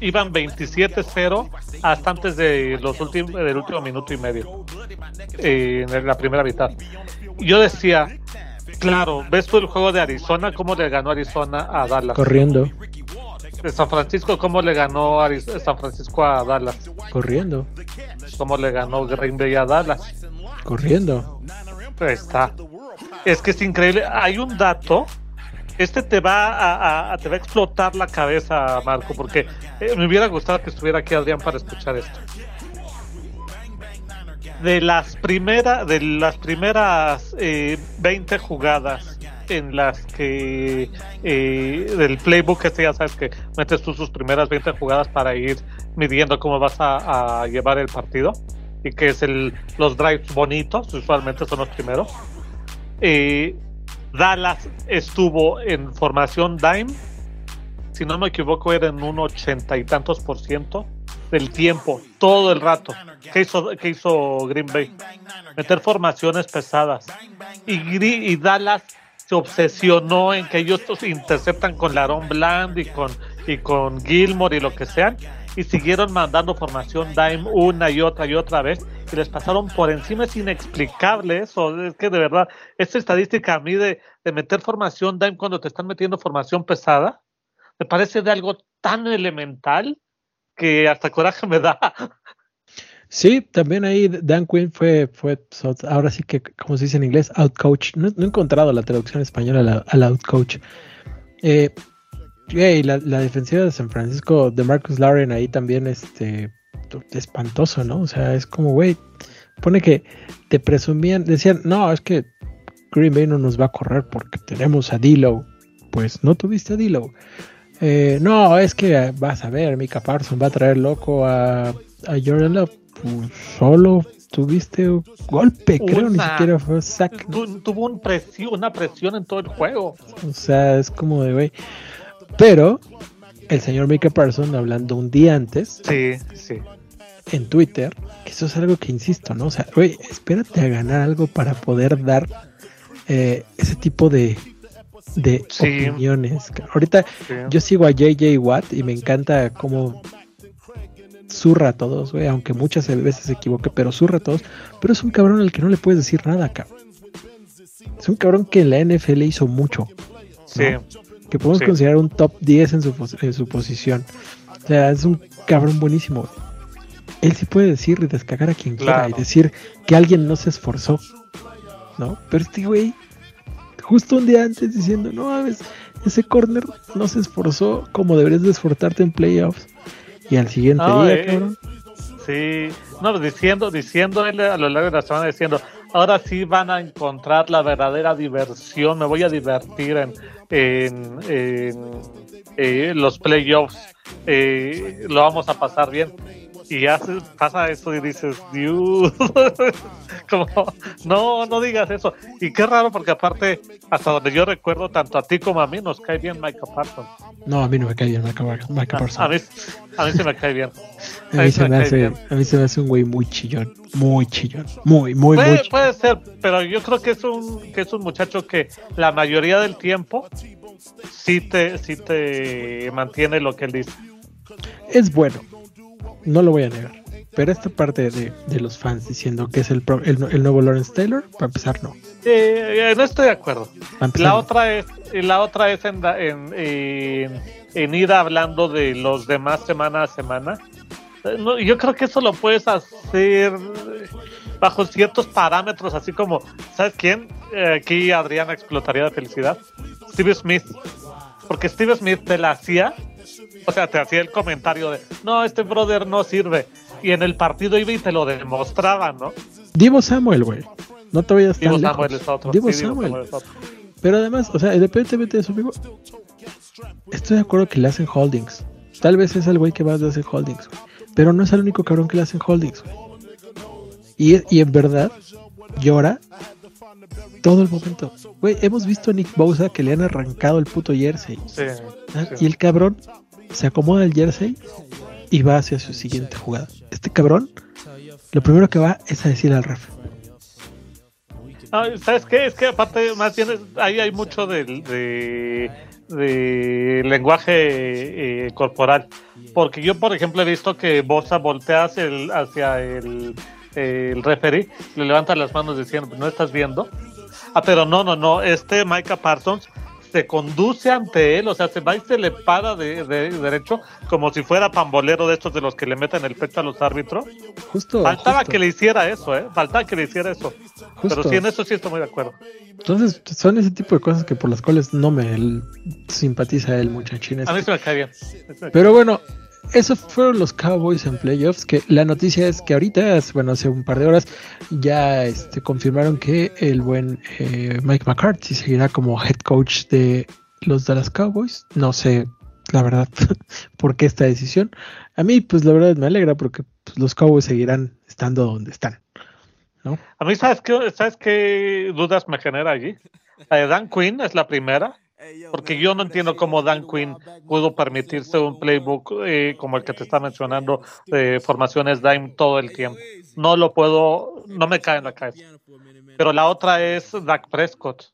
Speaker 4: iban 27-0 hasta antes de los últimos, del último minuto y medio, eh, en la primera mitad. Yo decía, claro, ves tú el juego de Arizona, cómo le ganó Arizona a Dallas.
Speaker 3: Corriendo.
Speaker 4: San Francisco, ¿cómo le ganó a San Francisco a Dallas?
Speaker 3: Corriendo.
Speaker 4: ¿Cómo le ganó Green Bay a Dallas?
Speaker 3: Corriendo.
Speaker 4: está. Es que es increíble. Hay un dato. Este te va a, te va a explotar la cabeza, Marco, porque eh, me hubiera gustado que estuviera aquí Adrián para escuchar esto. De las primeras, de las primeras eh, 20 jugadas en las que eh, del playbook este ya sabes que metes tú sus primeras 20 jugadas para ir midiendo cómo vas a, llevar el partido y que es el los drives bonitos usualmente son los primeros eh, Dallas estuvo en formación dime si no me equivoco era en un ochenta y tantos por ciento del tiempo, todo el rato. ¿Qué hizo, hizo Green Bay? Meter formaciones pesadas. Y, y Dallas se obsesionó en que ellos interceptan con Larón Bland y con, y con Gilmore y lo que sean, y siguieron mandando formación dime una y otra y otra vez, y les pasaron por encima. Es inexplicable eso. Es que de verdad, esta estadística a mí de, de meter formación dime cuando te están metiendo formación pesada, me parece de algo tan elemental que hasta coraje me da.
Speaker 3: Sí, también ahí Dan Quinn fue, fue ahora sí que, como se dice en inglés, outcoach. No, no he encontrado la traducción española al outcoach. Eh, la, la, defensiva de San Francisco de Marcus Lauren ahí también este espantoso, ¿no? O sea, es como, güey, pone que te presumían, decían, no, es que Green Bay no nos va a correr porque tenemos a Dilo. Pues no tuviste a Dilo. Eh, no, es que vas a ver, Mika Parson va a traer loco a, a Jordan Love solo tuviste un golpe, creo, ni siquiera fue sack.
Speaker 4: Tu- tuvo un presión, una presión en todo el juego.
Speaker 3: O sea, es como de, güey. Pero el señor Micah Parson, hablando un día antes
Speaker 4: Sí, sí.
Speaker 3: en Twitter, que eso es algo que insisto, ¿no? O sea, güey, espérate a ganar algo para poder dar eh, ese tipo de, de
Speaker 4: Sí.
Speaker 3: opiniones. Ahorita
Speaker 4: sí.
Speaker 3: yo sigo a JJ Watt y me encanta cómo zurra a todos, güey, aunque muchas veces se equivoque, pero zurra a todos. Pero es un cabrón al que no le puedes decir nada, cabrón. Es un cabrón que en la NFL hizo mucho.
Speaker 4: sí.
Speaker 3: Que podemos
Speaker 4: Sí.
Speaker 3: considerar un top 10 en su, en su posición. O sea, es un cabrón buenísimo. Él sí puede decir y descagar a quien quiera y
Speaker 4: Claro.
Speaker 3: decir que alguien no se esforzó. ¿No? Pero este güey, justo un día antes diciendo, no mames, ese corner no se esforzó como deberías de esforzarte en playoffs. Y al siguiente
Speaker 4: No,
Speaker 3: día,
Speaker 4: eh,
Speaker 3: cabrón.
Speaker 4: Sí, no, diciendo, diciendo él a lo largo de la semana, diciendo, ahora sí van a encontrar la verdadera diversión, me voy a divertir en, en, eh, los playoffs, eh, lo vamos a pasar bien. Y hace, pasa eso y dices, Dios, como, no, no digas eso. Y qué raro, porque aparte, hasta donde yo recuerdo, tanto a ti como a mí nos cae bien Michael Parsons.
Speaker 3: No, a mí no me cae bien Micah Par- Micah
Speaker 4: A,
Speaker 3: Parsons.
Speaker 4: a mí, a mí se me cae bien.
Speaker 3: A mí, se
Speaker 4: me
Speaker 3: hace,
Speaker 4: bien.
Speaker 3: a mí se me hace un güey muy chillón. Muy chillón. Muy, muy, muy
Speaker 4: Puede,
Speaker 3: chillón.
Speaker 4: puede ser, pero yo creo que es un que es un muchacho que la mayoría del tiempo sí te sí te mantiene lo que él dice.
Speaker 3: es bueno, no lo voy a negar. Pero esta parte de, de los fans diciendo que es el, pro- el, el nuevo Lawrence Taylor, para empezar, no.
Speaker 4: Eh, eh, no estoy de acuerdo.
Speaker 3: Empezar,
Speaker 4: La otra es y la otra es en, en, en- en ir hablando de los demás semana a semana. Eh, no, yo creo que eso lo puedes hacer bajo ciertos parámetros, así como, ¿sabes quién? Eh, aquí Adriana explotaría de felicidad. Steve Smith. Porque Steve Smith te la hacía, o sea, te hacía el comentario de, no, este brother no sirve. Y en el partido iba y te lo demostraba, ¿no?
Speaker 3: Divo Samuel, güey. No te vayas tan
Speaker 4: Divo
Speaker 3: lejos.
Speaker 4: Samuel es otro.
Speaker 3: Divo
Speaker 4: sí, Divo
Speaker 3: Samuel.
Speaker 4: Samuel es otro.
Speaker 3: Pero además, o sea, independientemente de eso, amigo, estoy de acuerdo que le hacen holdings. Tal vez es el güey que más le hace holdings. Pero no es el único cabrón que le hacen holdings. Y, y en verdad, llora todo el momento. Güey, hemos visto a Nick Bosa que le han arrancado el puto jersey.
Speaker 4: Sí,
Speaker 3: ¿ah?
Speaker 4: sí.
Speaker 3: Y el cabrón se acomoda el jersey y va hacia su siguiente jugada. Este cabrón, lo primero que va es a decir al ref.
Speaker 4: Ah, ¿Sabes qué? Es que aparte, más bien, ahí hay mucho del- de, de lenguaje eh, corporal. Porque yo, por ejemplo, he visto que Bosa voltea hacia el, hacia el, el referee, le levanta las manos diciendo, ¿no estás viendo? Ah, pero no, no, no. Este Micah Parsons se conduce ante él, o sea, se va y se le para de, de derecho como si fuera pambolero de estos de los que le meten el pecho a los árbitros.
Speaker 3: Justo.
Speaker 4: Faltaba
Speaker 3: justo,
Speaker 4: que le hiciera eso, ¿eh? Faltaba que le hiciera eso.
Speaker 3: Justo.
Speaker 4: Pero sí, en eso sí estoy muy de acuerdo.
Speaker 3: Entonces, son ese tipo de cosas que por las cuales no me el- simpatiza el muchachín. este.
Speaker 4: A mí se me cae bien.
Speaker 3: Pero bueno, esos fueron los Cowboys en playoffs. Que la noticia es que ahorita, bueno, hace un par de horas, ya este, confirmaron que el buen eh, Mike McCarthy seguirá como head coach de los Dallas Cowboys. No sé, la verdad, por qué esta decisión. A mí, pues la verdad me alegra porque pues, los Cowboys seguirán estando donde están.
Speaker 4: A mí, ¿sabes qué, ¿sabes qué dudas me genera allí? La de Dan Quinn es la primera, porque yo no entiendo cómo Dan Quinn pudo permitirse un playbook eh, como el que te está mencionando de formaciones dime todo el tiempo. No lo puedo, no me cae en la cabeza. Pero la otra es Dak Prescott,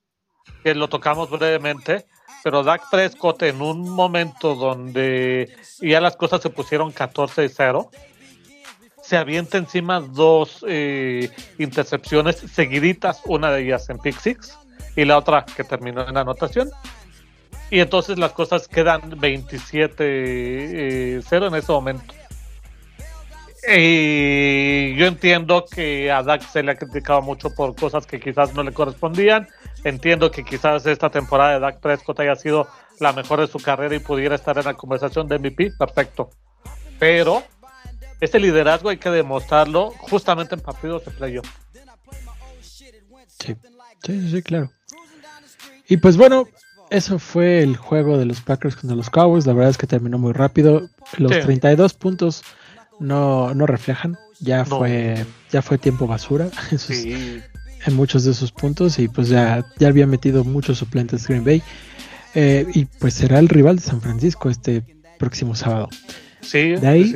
Speaker 4: que lo tocamos brevemente, pero Dak Prescott en un momento donde ya las cosas se pusieron 14 y 0, se avienta encima dos eh, intercepciones seguiditas, una de ellas en pick six y la otra que terminó en anotación. Y entonces las cosas quedan 27-0 eh, en ese momento. Yo entiendo que a Dak se le ha criticado mucho por cosas que quizás no le correspondían. Entiendo que quizás esta temporada de Dak Prescott haya sido la mejor de su carrera y pudiera estar en la conversación de MVP. Perfecto. Pero este liderazgo hay que demostrarlo justamente en partidos de playoff.
Speaker 3: Sí, sí, sí, claro. Y pues bueno, eso fue el juego de los Packers contra los Cowboys. La verdad es que terminó muy rápido. Los
Speaker 4: Sí.
Speaker 3: 32 puntos no, no reflejan Ya fue ya fue tiempo basura en muchos de esos puntos y pues ya, ya había metido muchos suplentes Green Bay. Eh, y pues será el rival de San Francisco este próximo sábado.
Speaker 4: Sí,
Speaker 3: de ahí,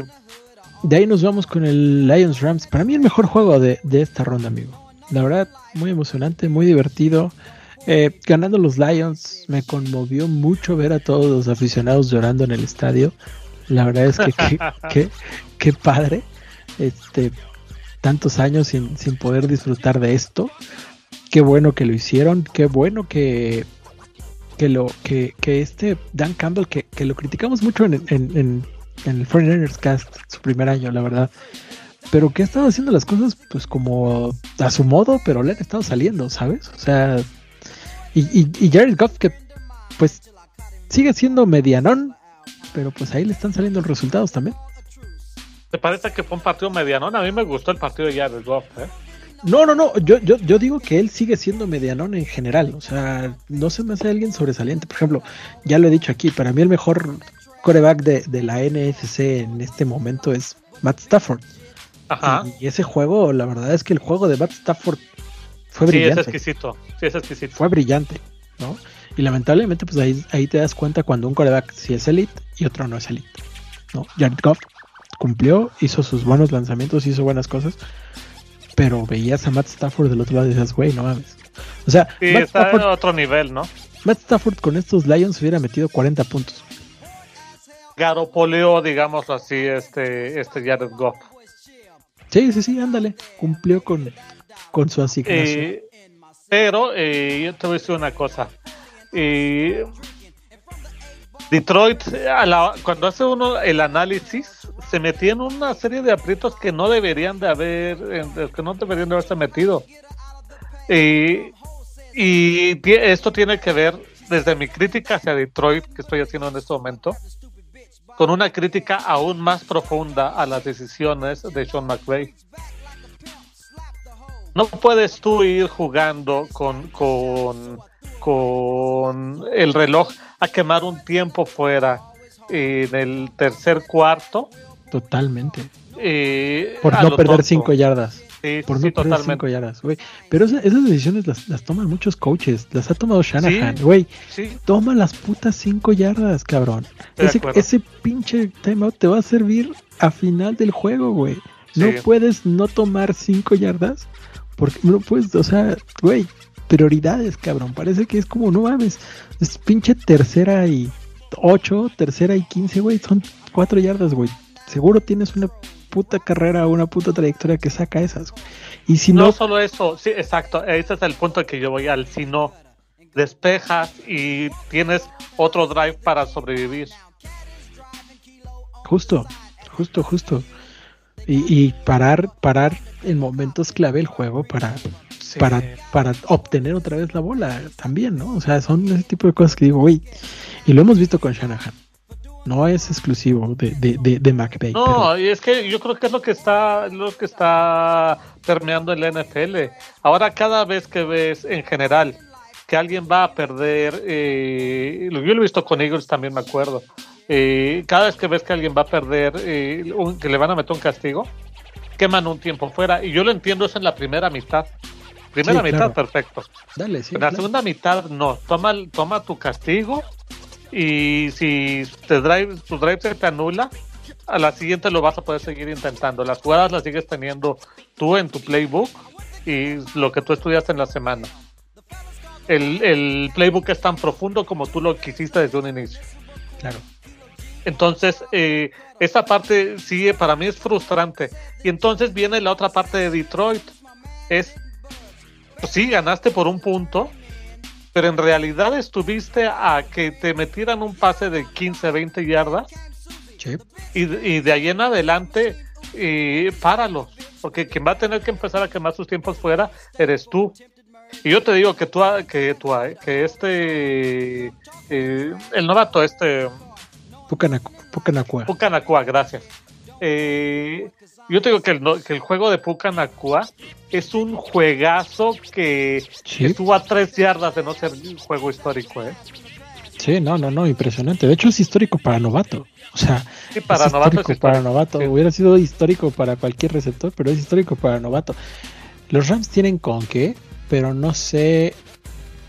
Speaker 3: de ahí nos vamos con el Lions Rams. Para mí el mejor juego de, esta ronda, amigo. La verdad, muy emocionante, muy divertido. Eh, ganando los Lions, me conmovió mucho ver a todos los aficionados llorando en el estadio. La verdad es que qué padre. Este, tantos años sin, sin poder disfrutar de esto. Qué bueno que lo hicieron, qué bueno que, que lo que, que este Dan Campbell, que, que lo criticamos mucho en, en, en, el Foreigners Cast, su primer año, la verdad. Pero que ha estado haciendo las cosas pues como a su modo, pero le han estado saliendo, ¿sabes? O sea, y, y, y Jared Goff que pues sigue siendo medianón, pero pues ahí le están saliendo los resultados también.
Speaker 4: ¿Te parece que fue un partido medianón? A mí me gustó el partido de Jared Goff, ¿eh?
Speaker 3: No, no, no. Yo, yo, yo digo que él sigue siendo medianón en general. O sea, no se me hace alguien sobresaliente. Por ejemplo, ya lo he dicho aquí, para mí el mejor coreback de, la NFC en este momento es Matt Stafford. Ajá. Y, ese juego, la verdad es que el juego de Matt Stafford fue brillante.
Speaker 4: Sí, es exquisito. Sí, es exquisito.
Speaker 3: Fue brillante, ¿no? Y lamentablemente, pues ahí, ahí te das cuenta cuando un coreback sí es elite y otro no es elite. ¿no? Jared Goff cumplió, hizo sus buenos lanzamientos, hizo buenas cosas, pero veías a Matt Stafford del otro lado y decías, güey, no mames. O sea,
Speaker 4: Matt Stafford, otro nivel, ¿no?
Speaker 3: Matt Stafford con estos Lions hubiera metido 40 puntos.
Speaker 4: Garopoleó, digamos así, este, este Jared Goff.
Speaker 3: Sí, sí, sí, ándale. Cumplió con, con su asignación.
Speaker 4: Eh, pero eh, yo te voy a decir una cosa. Eh, Detroit, cuando hace uno el análisis, se metía en una serie de aprietos que no deberían de haber, que no deberían de haberse metido. Y, esto tiene que ver, desde mi crítica hacia Detroit, que estoy haciendo en este momento, con una crítica aún más profunda a las decisiones de Sean McVay. No puedes tú ir jugando con, con, con el reloj a quemar un tiempo fuera en el tercer cuarto.
Speaker 3: Totalmente. por no perder cinco yardas. Por no perder cinco yardas, güey. Pero esas, decisiones las, toman muchos coaches. Las ha tomado Shanahan, güey. Toma las putas cinco yardas, cabrón. Ese, ese, pinche timeout te va a servir a final del juego, güey. No puedes no tomar cinco yardas. Porque no puedes, o sea, güey, prioridades, cabrón. Parece que es como, no mames, es pinche tercera y ocho, tercera y quince, güey. Son cuatro yardas, güey. Seguro tienes una puta carrera, una puta trayectoria que saca esas. Y si no,
Speaker 4: no solo eso, sí, exacto. Ese es el punto que yo voy al. Si no despejas y tienes otro drive para sobrevivir.
Speaker 3: Justo, justo, justo. Y, y parar, parar en momentos clave el juego para para, para obtener otra vez la bola también, ¿no? O sea, son ese tipo de cosas que digo, güey, y lo hemos visto con Shanahan. No es exclusivo de, de, de, McVay.
Speaker 4: No, y es que yo creo que es lo que está, lo que está permeando en la NFL. Ahora cada vez que ves en general que alguien va a perder, eh, yo lo he visto con Eagles también me acuerdo. Eh, cada vez que ves que alguien va a perder, eh, que le van a meter un castigo, queman un tiempo fuera. Y yo lo entiendo eso en la primera mitad. Primera mitad, perfecto.
Speaker 3: Dale, sí.
Speaker 4: En la segunda mitad, no. Toma, toma tu castigo y si te drive, tu drive se te anula, a la siguiente lo vas a poder seguir intentando. Las jugadas las sigues teniendo tú en tu playbook y lo que tú estudiaste en la semana. El, el playbook es tan profundo como tú lo quisiste desde un inicio.
Speaker 3: Claro.
Speaker 4: Entonces, eh, esa parte sí, para mí es frustrante. Y entonces viene la otra parte de Detroit. Es sí, ganaste por un punto, pero en realidad estuviste a que te metieran un pase de 15, 20 yardas. Y, de ahí en adelante, y páralo, porque quien va a tener que empezar a quemar sus tiempos fuera eres tú. Y yo te digo que tú, que, tú, que este, eh, el novato, este.
Speaker 3: Pucanacua.
Speaker 4: Pucanacua, gracias. Eh, yo te digo que el, que el juego de Pucanacua es un juegazo que estuvo a tres yardas de no ser un juego histórico, ¿eh?
Speaker 3: Sí, no, no, no, impresionante. De hecho es histórico para novato. O sea,
Speaker 4: para
Speaker 3: es
Speaker 4: novato
Speaker 3: histórico para novato. Hubiera sido histórico para cualquier receptor, pero es histórico para novato. Los Rams tienen con qué, pero no sé,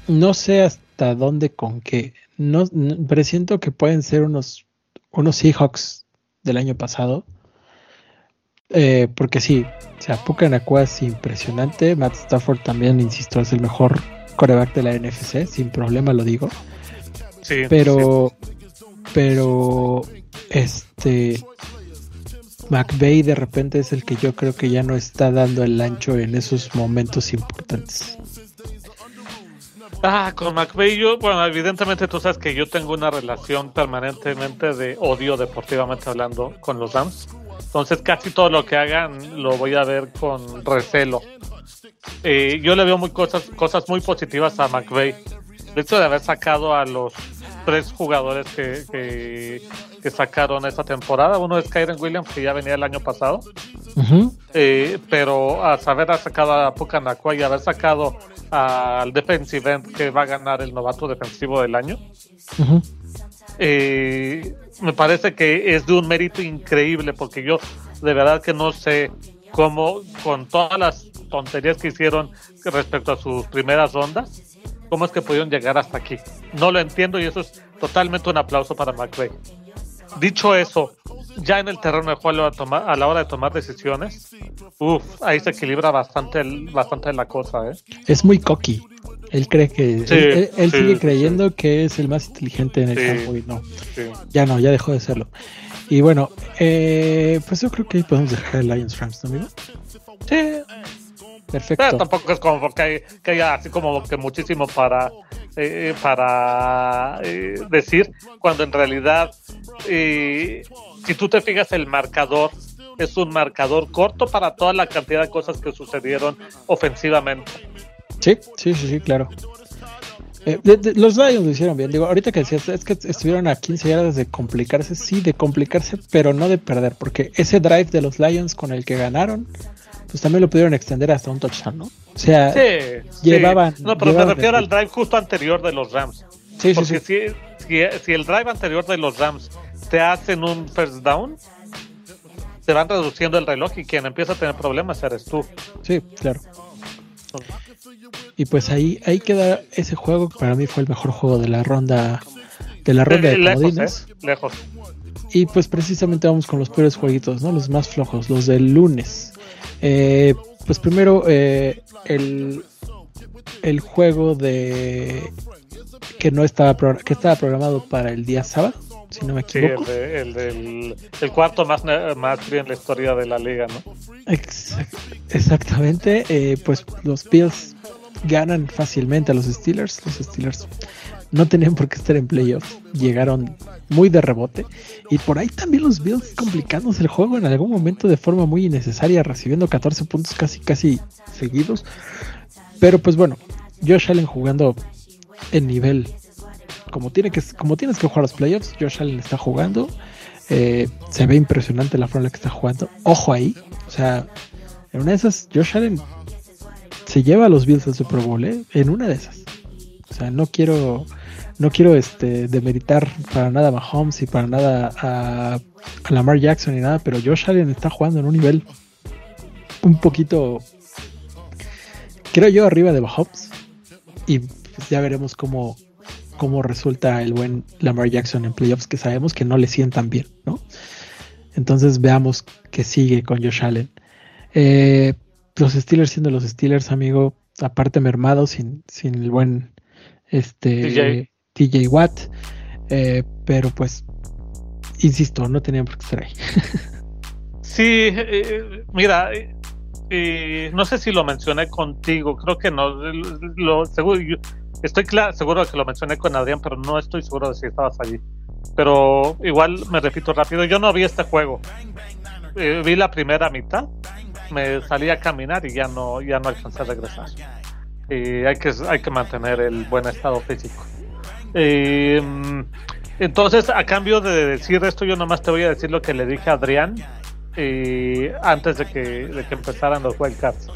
Speaker 3: no sé hasta dónde con qué. No, presiento que pueden ser unos, unos Seahawks del año pasado. Eh, porque sí, o sea, Puka es impresionante. Matt Stafford también, insisto, es el mejor coreback de la NFC, sin problema lo digo.
Speaker 4: Sí,
Speaker 3: pero, pero, este, McVeigh de repente es el que yo creo que ya no está dando el ancho en esos momentos importantes.
Speaker 4: Ah, con McVeigh yo, bueno, evidentemente tú sabes que yo tengo una relación permanentemente de odio deportivamente hablando con los Rams. Entonces casi todo lo que hagan lo voy a ver con recelo. Eh, yo le veo muy cosas, cosas muy positivas a McVeigh. De hecho de haber sacado a los tres jugadores que, que, sacaron esta temporada. Uno es Kyren Williams, que ya venía el año pasado. Eh, pero a saber ha sacado a Pucanacua y haber sacado al defensive end que va a ganar el novato defensivo del año. Eh, me parece que es de un mérito increíble porque yo de verdad que no sé cómo con todas las tonterías que hicieron respecto a sus primeras rondas, cómo es que pudieron llegar hasta aquí. No lo entiendo y eso es totalmente un aplauso para McVeigh. Dicho eso, ya en el terreno de juego a, la hora de tomar decisiones, uff, ahí se equilibra bastante, bastante la cosa. ¿eh?
Speaker 3: Es muy cocky. Él cree que. él, sigue creyendo que es el más inteligente en el campo y no. Ya no, ya dejó de serlo. Y bueno, eh, pues yo creo que ahí podemos dejar el Lions Rams, ¿no, amigo?
Speaker 4: Sí. Perfecto. Pero tampoco es como que, que haya así como que muchísimo para, eh, para eh, decir, cuando en realidad, eh, si tú te fijas, el marcador es un marcador corto para toda la cantidad de cosas que sucedieron ofensivamente.
Speaker 3: Sí, sí, sí, sí, claro. Eh, los Lions lo hicieron bien. Digo, ahorita que decías, es que estuvieron a 15 yardas de complicarse, sí, de complicarse, pero no de perder, porque ese drive de los Lions con el que ganaron, pues también lo pudieron extender hasta un touchdown, ¿no? O sea, llevaban.
Speaker 4: No, pero me refiero al drive justo anterior de los Rams. Sí, porque sí, Si, si, el drive anterior de los Rams te hacen un first down, te van reduciendo el reloj y quien empieza a tener problemas eres tú.
Speaker 3: Sí, claro. Y pues ahí, ahí queda ese juego que para mí fue el mejor juego de la ronda de la ronda de,
Speaker 4: lejos, ¿eh? lejos.
Speaker 3: Y pues precisamente vamos con los peores jueguitos, ¿no? Los más flojos, los del lunes. Eh, pues primero eh, el, el juego de que no estaba que estaba programado para el día sábado si no me equivoco.
Speaker 4: Sí, el, del, el, cuarto más, más frío en la historia de la liga, ¿no?
Speaker 3: exactamente, eh, pues los Bills ganan fácilmente a los Steelers. Los Steelers no tenían por qué estar en playoffs, llegaron muy de rebote. Y por ahí también los Bills complicándose el juego en algún momento de forma muy innecesaria, recibiendo 14 puntos casi, casi seguidos. Pero pues bueno, Josh Allen jugando en nivel como, tiene que, como tienes que jugar los playoffs, Josh Allen está jugando. Eh, se ve impresionante la forma en la que está jugando. Ojo ahí. O sea, en una de esas, Josh Allen se lleva a los Bills al Super Bowl, ¿eh? En una de esas. O sea, no quiero, no quiero este, demeritar para nada a Mahomes y para nada a, a Lamar Jackson ni nada, pero Josh Allen está jugando en un nivel un poquito, creo yo, arriba de Mahomes. Y pues ya veremos cómo, cómo resulta el buen Lamar Jackson en playoffs, que sabemos que no le sientan bien, ¿no? Entonces veamos qué sigue con Josh Allen. Eh, los Steelers siendo los Steelers, amigo, aparte mermado sin, sin el buen este TJ, Watt. Eh, pero pues, insisto, no tenían por qué estar ahí.
Speaker 4: sí, eh, mira, no sé si lo mencioné contigo, creo que no. Lo, seguro, Estoy seguro de que lo mencioné con Adrián, pero no estoy seguro de si estabas allí. Pero igual me repito rápido, yo no vi este juego. Eh, vi la primera mitad, me salí a caminar y ya no, ya no alcancé a regresar. Y hay que, hay que mantener el buen estado físico. Em, entonces, a cambio de decir esto, yo nomás te voy a decir lo que le dije a Adrián antes de que, de que empezaran los wildcards.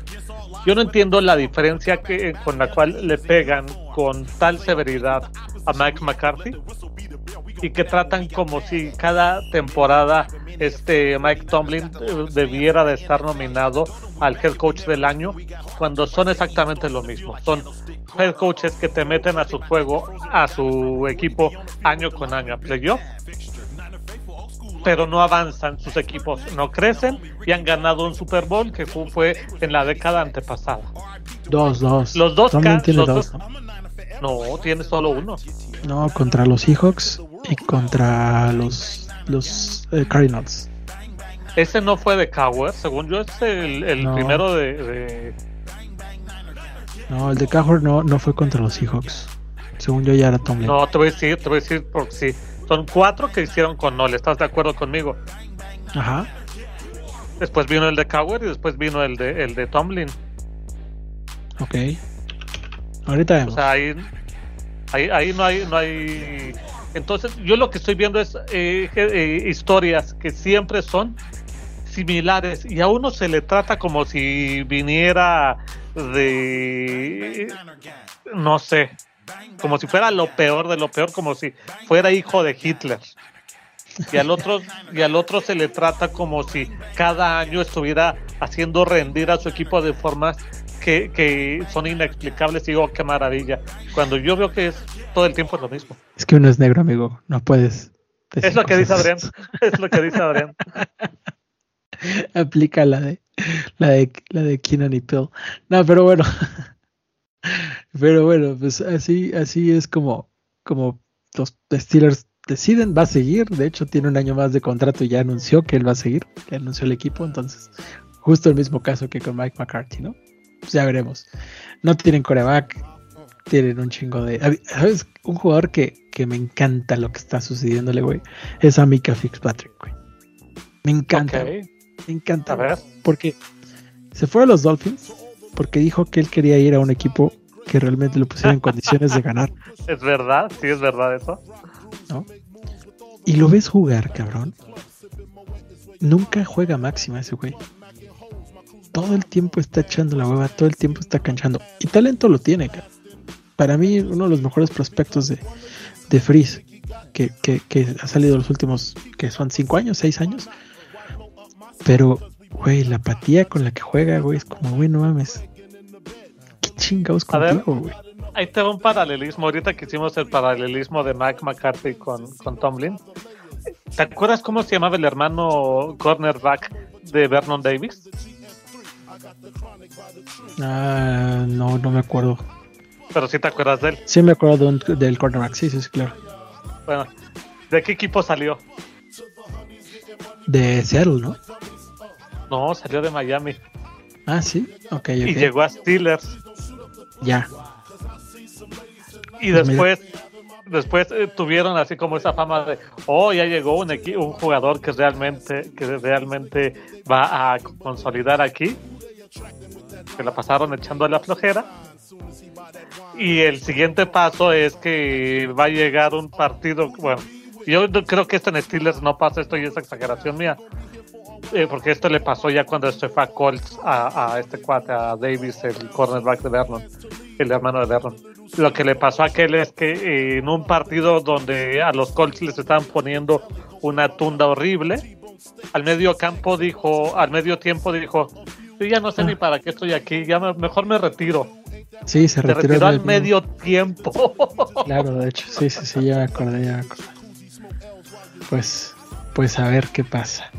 Speaker 4: Yo no entiendo la diferencia que, con la cual le pegan con tal severidad a Mike McCarthy y que tratan como si cada temporada este Mike Tomlin eh, debiera de estar nominado al head coach del año cuando son exactamente lo mismo. Son head coaches que te meten a su juego, a su equipo año con año a playoff, pero no avanzan, sus equipos no crecen y han ganado un Super Bowl que fue en la década antepasada.
Speaker 3: Dos, dos.
Speaker 4: Los dos,
Speaker 3: tiene
Speaker 4: los
Speaker 3: dos,
Speaker 4: dos- no, tiene solo uno.
Speaker 3: No, contra los Seahawks y contra los, los eh, Cardinals.
Speaker 4: Ese no fue de Cowher, según yo es el, el
Speaker 3: No.
Speaker 4: primero de, de-
Speaker 3: No, el de Cowher no, no fue contra los Seahawks. Según yo ya era Tomlin.
Speaker 4: No, te voy a decir, te voy a decir porque sí. Son cuatro que hicieron con Nole, ¿estás de acuerdo conmigo?
Speaker 3: Ajá.
Speaker 4: Después vino el de Cowher y después vino el de, el de Tomlin.
Speaker 3: Ok. Ahorita
Speaker 4: O
Speaker 3: vemos.
Speaker 4: sea, ahí, ahí, ahí no hay, no hay. Entonces, yo lo que estoy viendo es eh, eh, historias que siempre son similares y a uno se le trata como si viniera de, no sé, como si fuera lo peor de lo peor, como si fuera hijo de Hitler. Y al otro, y al otro se le trata como si cada año estuviera haciendo rendir a su equipo de formas que, que son inexplicables y digo, qué maravilla. Cuando yo veo que es todo el tiempo es lo mismo.
Speaker 3: Es que uno es negro, amigo. No puedes.
Speaker 4: Es lo que dice. Adrián. Es lo que dice Adrián.
Speaker 3: Aplica la de la de la de Keenan y Pill. No, pero bueno. Pero bueno, pues así, así es como, como los Steelers deciden, va a seguir. De hecho, tiene un año más de contrato y ya anunció que él va a seguir, que anunció el equipo. Entonces, justo el mismo caso que con Mike McCarthy, ¿no? Pues ya veremos. No tienen coreback, tienen un chingo de. ¿Sabes? Un jugador que, que me encanta lo que está sucediéndole, güey. Es a Mika Fitzpatrick, güey. Me encanta. Me encanta.
Speaker 4: A ver.
Speaker 3: Porque se fue a los Dolphins porque dijo que él quería ir a un equipo que realmente lo pusiera en condiciones de ganar,
Speaker 4: Es verdad, sí es verdad eso.
Speaker 3: ¿no? Y lo ves jugar, cabrón. Nunca juega máxima ese güey. Todo el tiempo está echando la hueva, todo el tiempo está canchando. Y talento lo tiene, cabrón. Para mí, uno de los mejores prospectos de, de Freeze que, que, que ha salido los últimos, que son cinco años, seis años. Pero, güey, la apatía con la que juega, güey, es como, güey, no mames. ¿Qué chingados contigo, güey?
Speaker 4: Ahí te va un paralelismo. Ahorita que hicimos el paralelismo de Mike McCarthy con, con Tomlin. ¿Te acuerdas cómo se llamaba el hermano cornerback de Vernon Davis?
Speaker 3: Ah, no, no me acuerdo.
Speaker 4: Pero sí te acuerdas de él.
Speaker 3: Sí me acuerdo de un- del cornerback, sí, sí, sí, claro.
Speaker 4: Bueno, ¿de qué equipo salió?
Speaker 3: De Seattle, ¿no?
Speaker 4: No, salió de Miami.
Speaker 3: Ah, sí, ok,
Speaker 4: Y
Speaker 3: ok.
Speaker 4: llegó a Steelers.
Speaker 3: Ya.
Speaker 4: Y
Speaker 3: Pues
Speaker 4: después, después eh, tuvieron así como esa fama de, oh, ya llegó un, un jugador que realmente, que realmente va a consolidar aquí. Que la pasaron echando a la flojera. Y el siguiente paso es que va a llegar un partido, bueno, yo creo que esto en Steelers no pasa, esto y es exageración mía. Eh, porque esto le pasó ya cuando se fue a Colts a, a este cuate, a Davis, el cornerback de Vernon, el hermano de Vernon. Lo que le pasó a aquel es que eh, en un partido donde a los Colts les estaban poniendo una tunda horrible, al medio campo dijo, al medio tiempo dijo, yo ya no sé ni para qué estoy aquí, ya me- mejor me retiro.
Speaker 3: Sí, se retiró,
Speaker 4: retiró al medio tiempo.
Speaker 3: Claro, de hecho, sí, sí, sí, ya me acordé, ya me acordé. Pues, pues a ver qué pasa.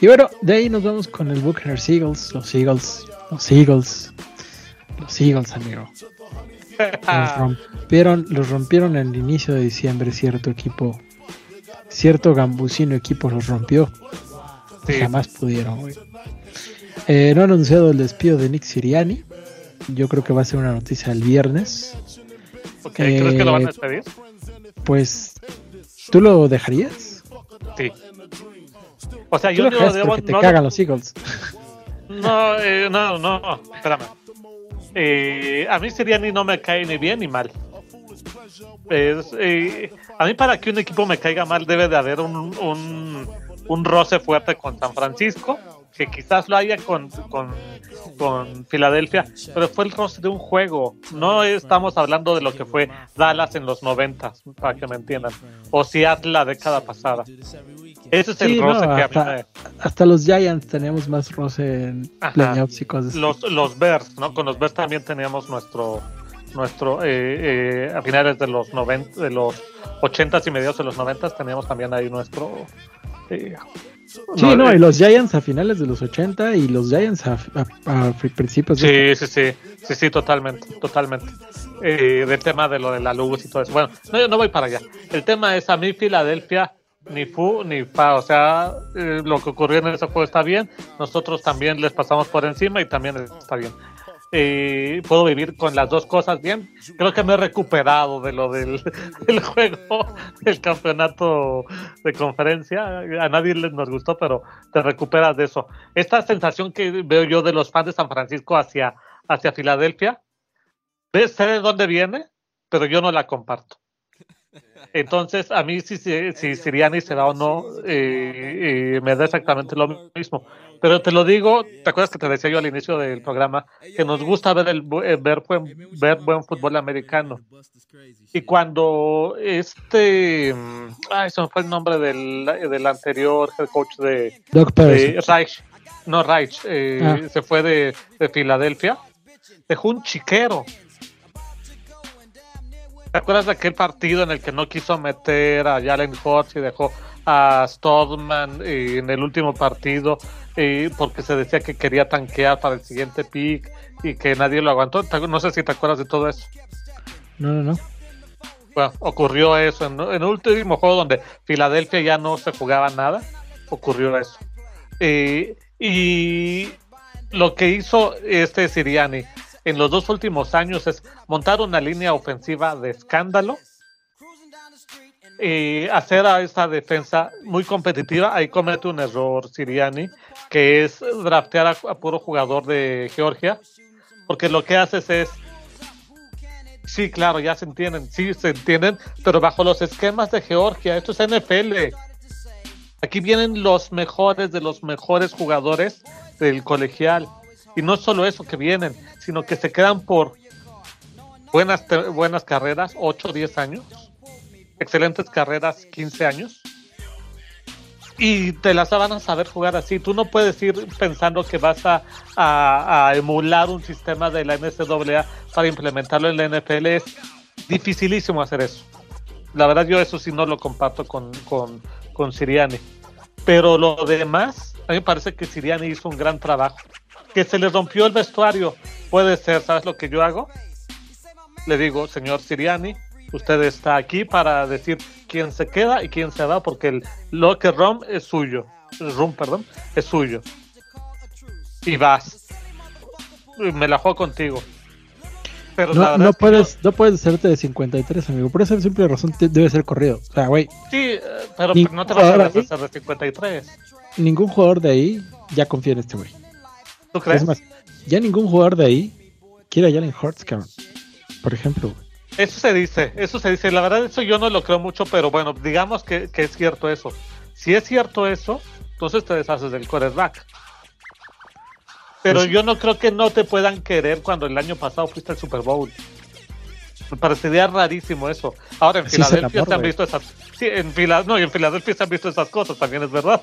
Speaker 3: Y bueno, de ahí nos vamos con el Buccaneers Eagles, los Eagles, los Eagles, los Eagles, amigo. Los rompieron, los rompieron en el inicio de diciembre, cierto equipo, cierto gambusino equipo los rompió.
Speaker 4: Sí.
Speaker 3: Jamás pudieron, güey. Eh, no han anunciado el despido de Nick Siriani. Yo creo que va a ser una noticia el viernes.
Speaker 4: Ok, ¿Crees que lo van a despedir?
Speaker 3: Pues, ¿tú lo dejarías?
Speaker 4: Sí. O sea,
Speaker 3: Tú
Speaker 4: yo
Speaker 3: lo dejarías
Speaker 4: debo.
Speaker 3: te
Speaker 4: no-
Speaker 3: cagan los Eagles.
Speaker 4: No, eh, no, no, espérame. Eh, a mí Siriani no me cae ni bien ni mal. Es, eh, a mí para que un equipo me caiga mal debe de haber un, un, un roce fuerte con San Francisco, que quizás lo haya con, con, con Filadelfia, pero fue el roce de un juego. No estamos hablando de lo que fue Dallas en los 90, para que me entiendan, o Seattle la década pasada. Ese es el roce que
Speaker 3: hasta, a mí hasta los Giants teníamos más roce en playoffs y cosas.
Speaker 4: Los, los Bears, ¿no? Con los Bears también teníamos nuestro nuestro eh, eh, a finales de los 90 de los 80 y mediados de los 90 teníamos también ahí nuestro eh,
Speaker 3: Sí, no, y los Giants a finales de los 80 y los Giants a, principios
Speaker 4: de... Sí, sí, sí, sí, sí, totalmente, totalmente. Eh, del tema de lo de la luz y todo eso. Bueno, no, yo no voy para allá. El tema es a mí Filadelfia ni fu ni fa, o sea, eh, lo que ocurrió en ese juego está bien, nosotros también les pasamos por encima y también está bien eh, puedo vivir con las dos cosas bien. Creo que me he recuperado de lo del, juego, del campeonato de conferencia. A nadie les nos gustó, pero te recuperas de eso. Esta sensación que veo yo de los fans de San Francisco hacia, hacia Filadelfia, sé de dónde viene, pero yo no la comparto. Entonces, a mí si, si Siriani se da o no, eh, eh, me da exactamente lo mismo. Pero te lo digo, ¿te acuerdas que te decía yo al inicio del programa que nos gusta ver el eh, ver buen, ver buen fútbol americano? Y cuando este, ay, se me fue el nombre del, del anterior head coach de, de Reich, no Reich, ah. se fue de, de Filadelfia, dejó un chiquero ¿Te acuerdas de aquel partido en el que no quiso meter a Jalen Hurts y dejó a Stodman en el último partido porque se decía que quería tanquear para el siguiente pick y que nadie lo aguantó? No sé si te acuerdas de todo eso.
Speaker 3: No, no, no.
Speaker 4: Bueno, ocurrió eso en, el último juego donde Filadelfia ya no se jugaba nada. Ocurrió eso. y lo que hizo este Siriani en los dos últimos años es montar una línea ofensiva de escándalo y hacer a esta defensa muy competitiva. Ahí comete un error Siriani, que es draftear a, puro jugador de Georgia, porque lo que haces es Sí, claro, ya se entienden, sí se entienden, pero bajo los esquemas de Georgia, esto es NFL. Aquí vienen los mejores de los mejores jugadores del colegial. Y no solo eso que vienen, sino que se quedan por buenas, buenas carreras, 8 o 10 años, excelentes carreras, 15 años, y te las van a saber jugar así. Tú no puedes ir pensando que vas a, a, emular un sistema de la NCAA para implementarlo en la NFL. Es dificilísimo hacer eso. La verdad, yo eso sí no lo comparto con, con, con Siriani. Pero lo demás, a mí me parece que Siriani hizo un gran trabajo que se le rompió el vestuario. Puede ser, ¿sabes lo que yo hago? Le digo, señor Siriani, usted está aquí para decir quién se queda y quién se va, porque el locker room es suyo. Room, perdón, es suyo. Y vas. Me la juego contigo.
Speaker 3: Pero no, no puedes, no... puedes hacerte de 53, amigo. Por esa simple razón debe ser corrido. O sea, güey.
Speaker 4: Sí, eh, pero no te vas a hacer de 53.
Speaker 3: Ningún jugador de ahí ya confía en este güey. Es más, ya ningún jugador de ahí quiere a Jalen Hurts, Por ejemplo.
Speaker 4: Eso se dice, eso se dice. La verdad, eso yo no lo creo mucho, pero bueno, digamos que, es cierto eso. Si es cierto eso, entonces te deshaces del quarterback. Pero pues yo no creo que no te puedan querer cuando el año pasado fuiste al Super Bowl. Me parecería rarísimo eso. Ahora en Filadelfia se, han visto esas. Sí, en no, y en Filadelfia se han visto esas cosas, también es verdad.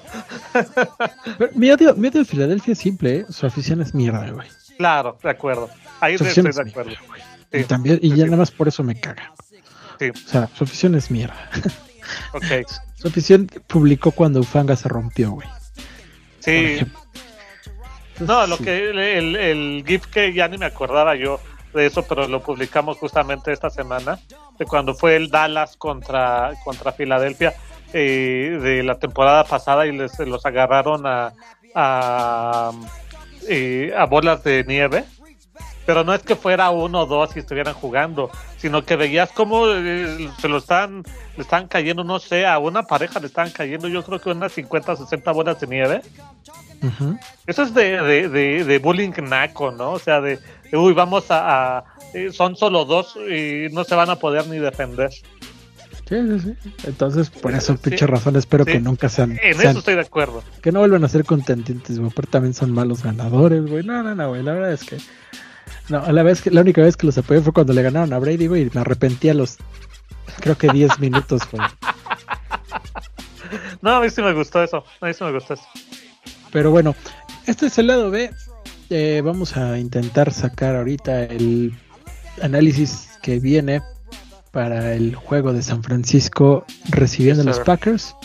Speaker 3: mi, odio, mi de Filadelfia es simple, ¿eh? su afición es mierda, güey.
Speaker 4: Claro, de acuerdo. Ahí estoy de acuerdo.
Speaker 3: y también, y ya nada más por eso me caga. Sí. O sea, su afición es mierda.
Speaker 4: Ok.
Speaker 3: Su afición publicó cuando Ufanga se rompió, güey.
Speaker 4: Sí. No, lo que el, el GIF que ya ni me acordaba yo de eso, pero lo publicamos justamente esta semana, cuando fue el Dallas contra, contra Filadelfia eh, de la temporada pasada y les, los agarraron a, a, eh, a bolas de nieve. Pero no es que fuera uno o dos y estuvieran jugando, sino que veías cómo eh, se lo están, le están cayendo, no sé, a una pareja le están cayendo, yo creo que unas 50 o 60 bolas de nieve. Eso es de, de, de, bullying naco, ¿no? O sea, de, uy, vamos a, son solo dos y no se van a poder ni defender.
Speaker 3: Sí, sí, sí. Entonces, por eso, pinche razón, espero que nunca sean.
Speaker 4: En eso estoy de acuerdo.
Speaker 3: Que no vuelvan a ser contendientes, güey. Pero también son malos ganadores, güey. No, no, no, güey. La verdad es que. No, la, vez que, la única vez que los apoyé fue cuando le ganaron a Brady, güey. Y me arrepentí a los. Creo que 10 minutos, güey.
Speaker 4: No, a mí sí me gustó eso. A mí sí me gustó eso.
Speaker 3: Pero bueno, este es el lado B. Eh, vamos a intentar sacar ahorita el análisis que viene para el juego de San Francisco recibiendo a los Packers.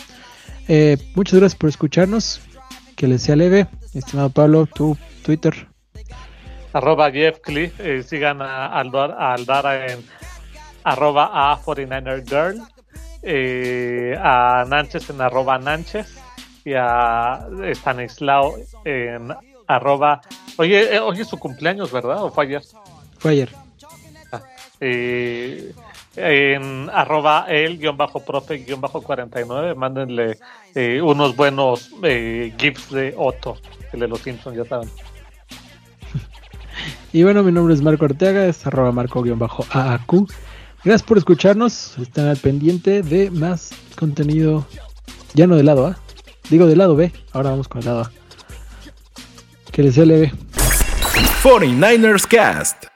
Speaker 3: Eh, muchas gracias por escucharnos. Que les sea leve. Estimado Pablo, tu Twitter.
Speaker 4: Arroba Jeff Cliff. Eh, sigan a, Aldara en arroba a 49er Girl. Eh, a Nanches en arroba Nanches. Y a Stanislao en arroba. Oye, hoy es su cumpleaños, ¿verdad? ¿O fue ayer?
Speaker 3: Fue ayer.
Speaker 4: Ah, en arroba el guion bajo profe guion bajo 49 mándenle eh, unos buenos eh, gifs de Otto el de los Simpsons ya saben.
Speaker 3: Y bueno mi nombre es Marco Ortega es arroba marco guion bajo AAQ gracias por escucharnos están al pendiente de más contenido ya no del lado A digo del lado B ahora vamos con el lado A. Que les sea leve.
Speaker 2: 49ers Cast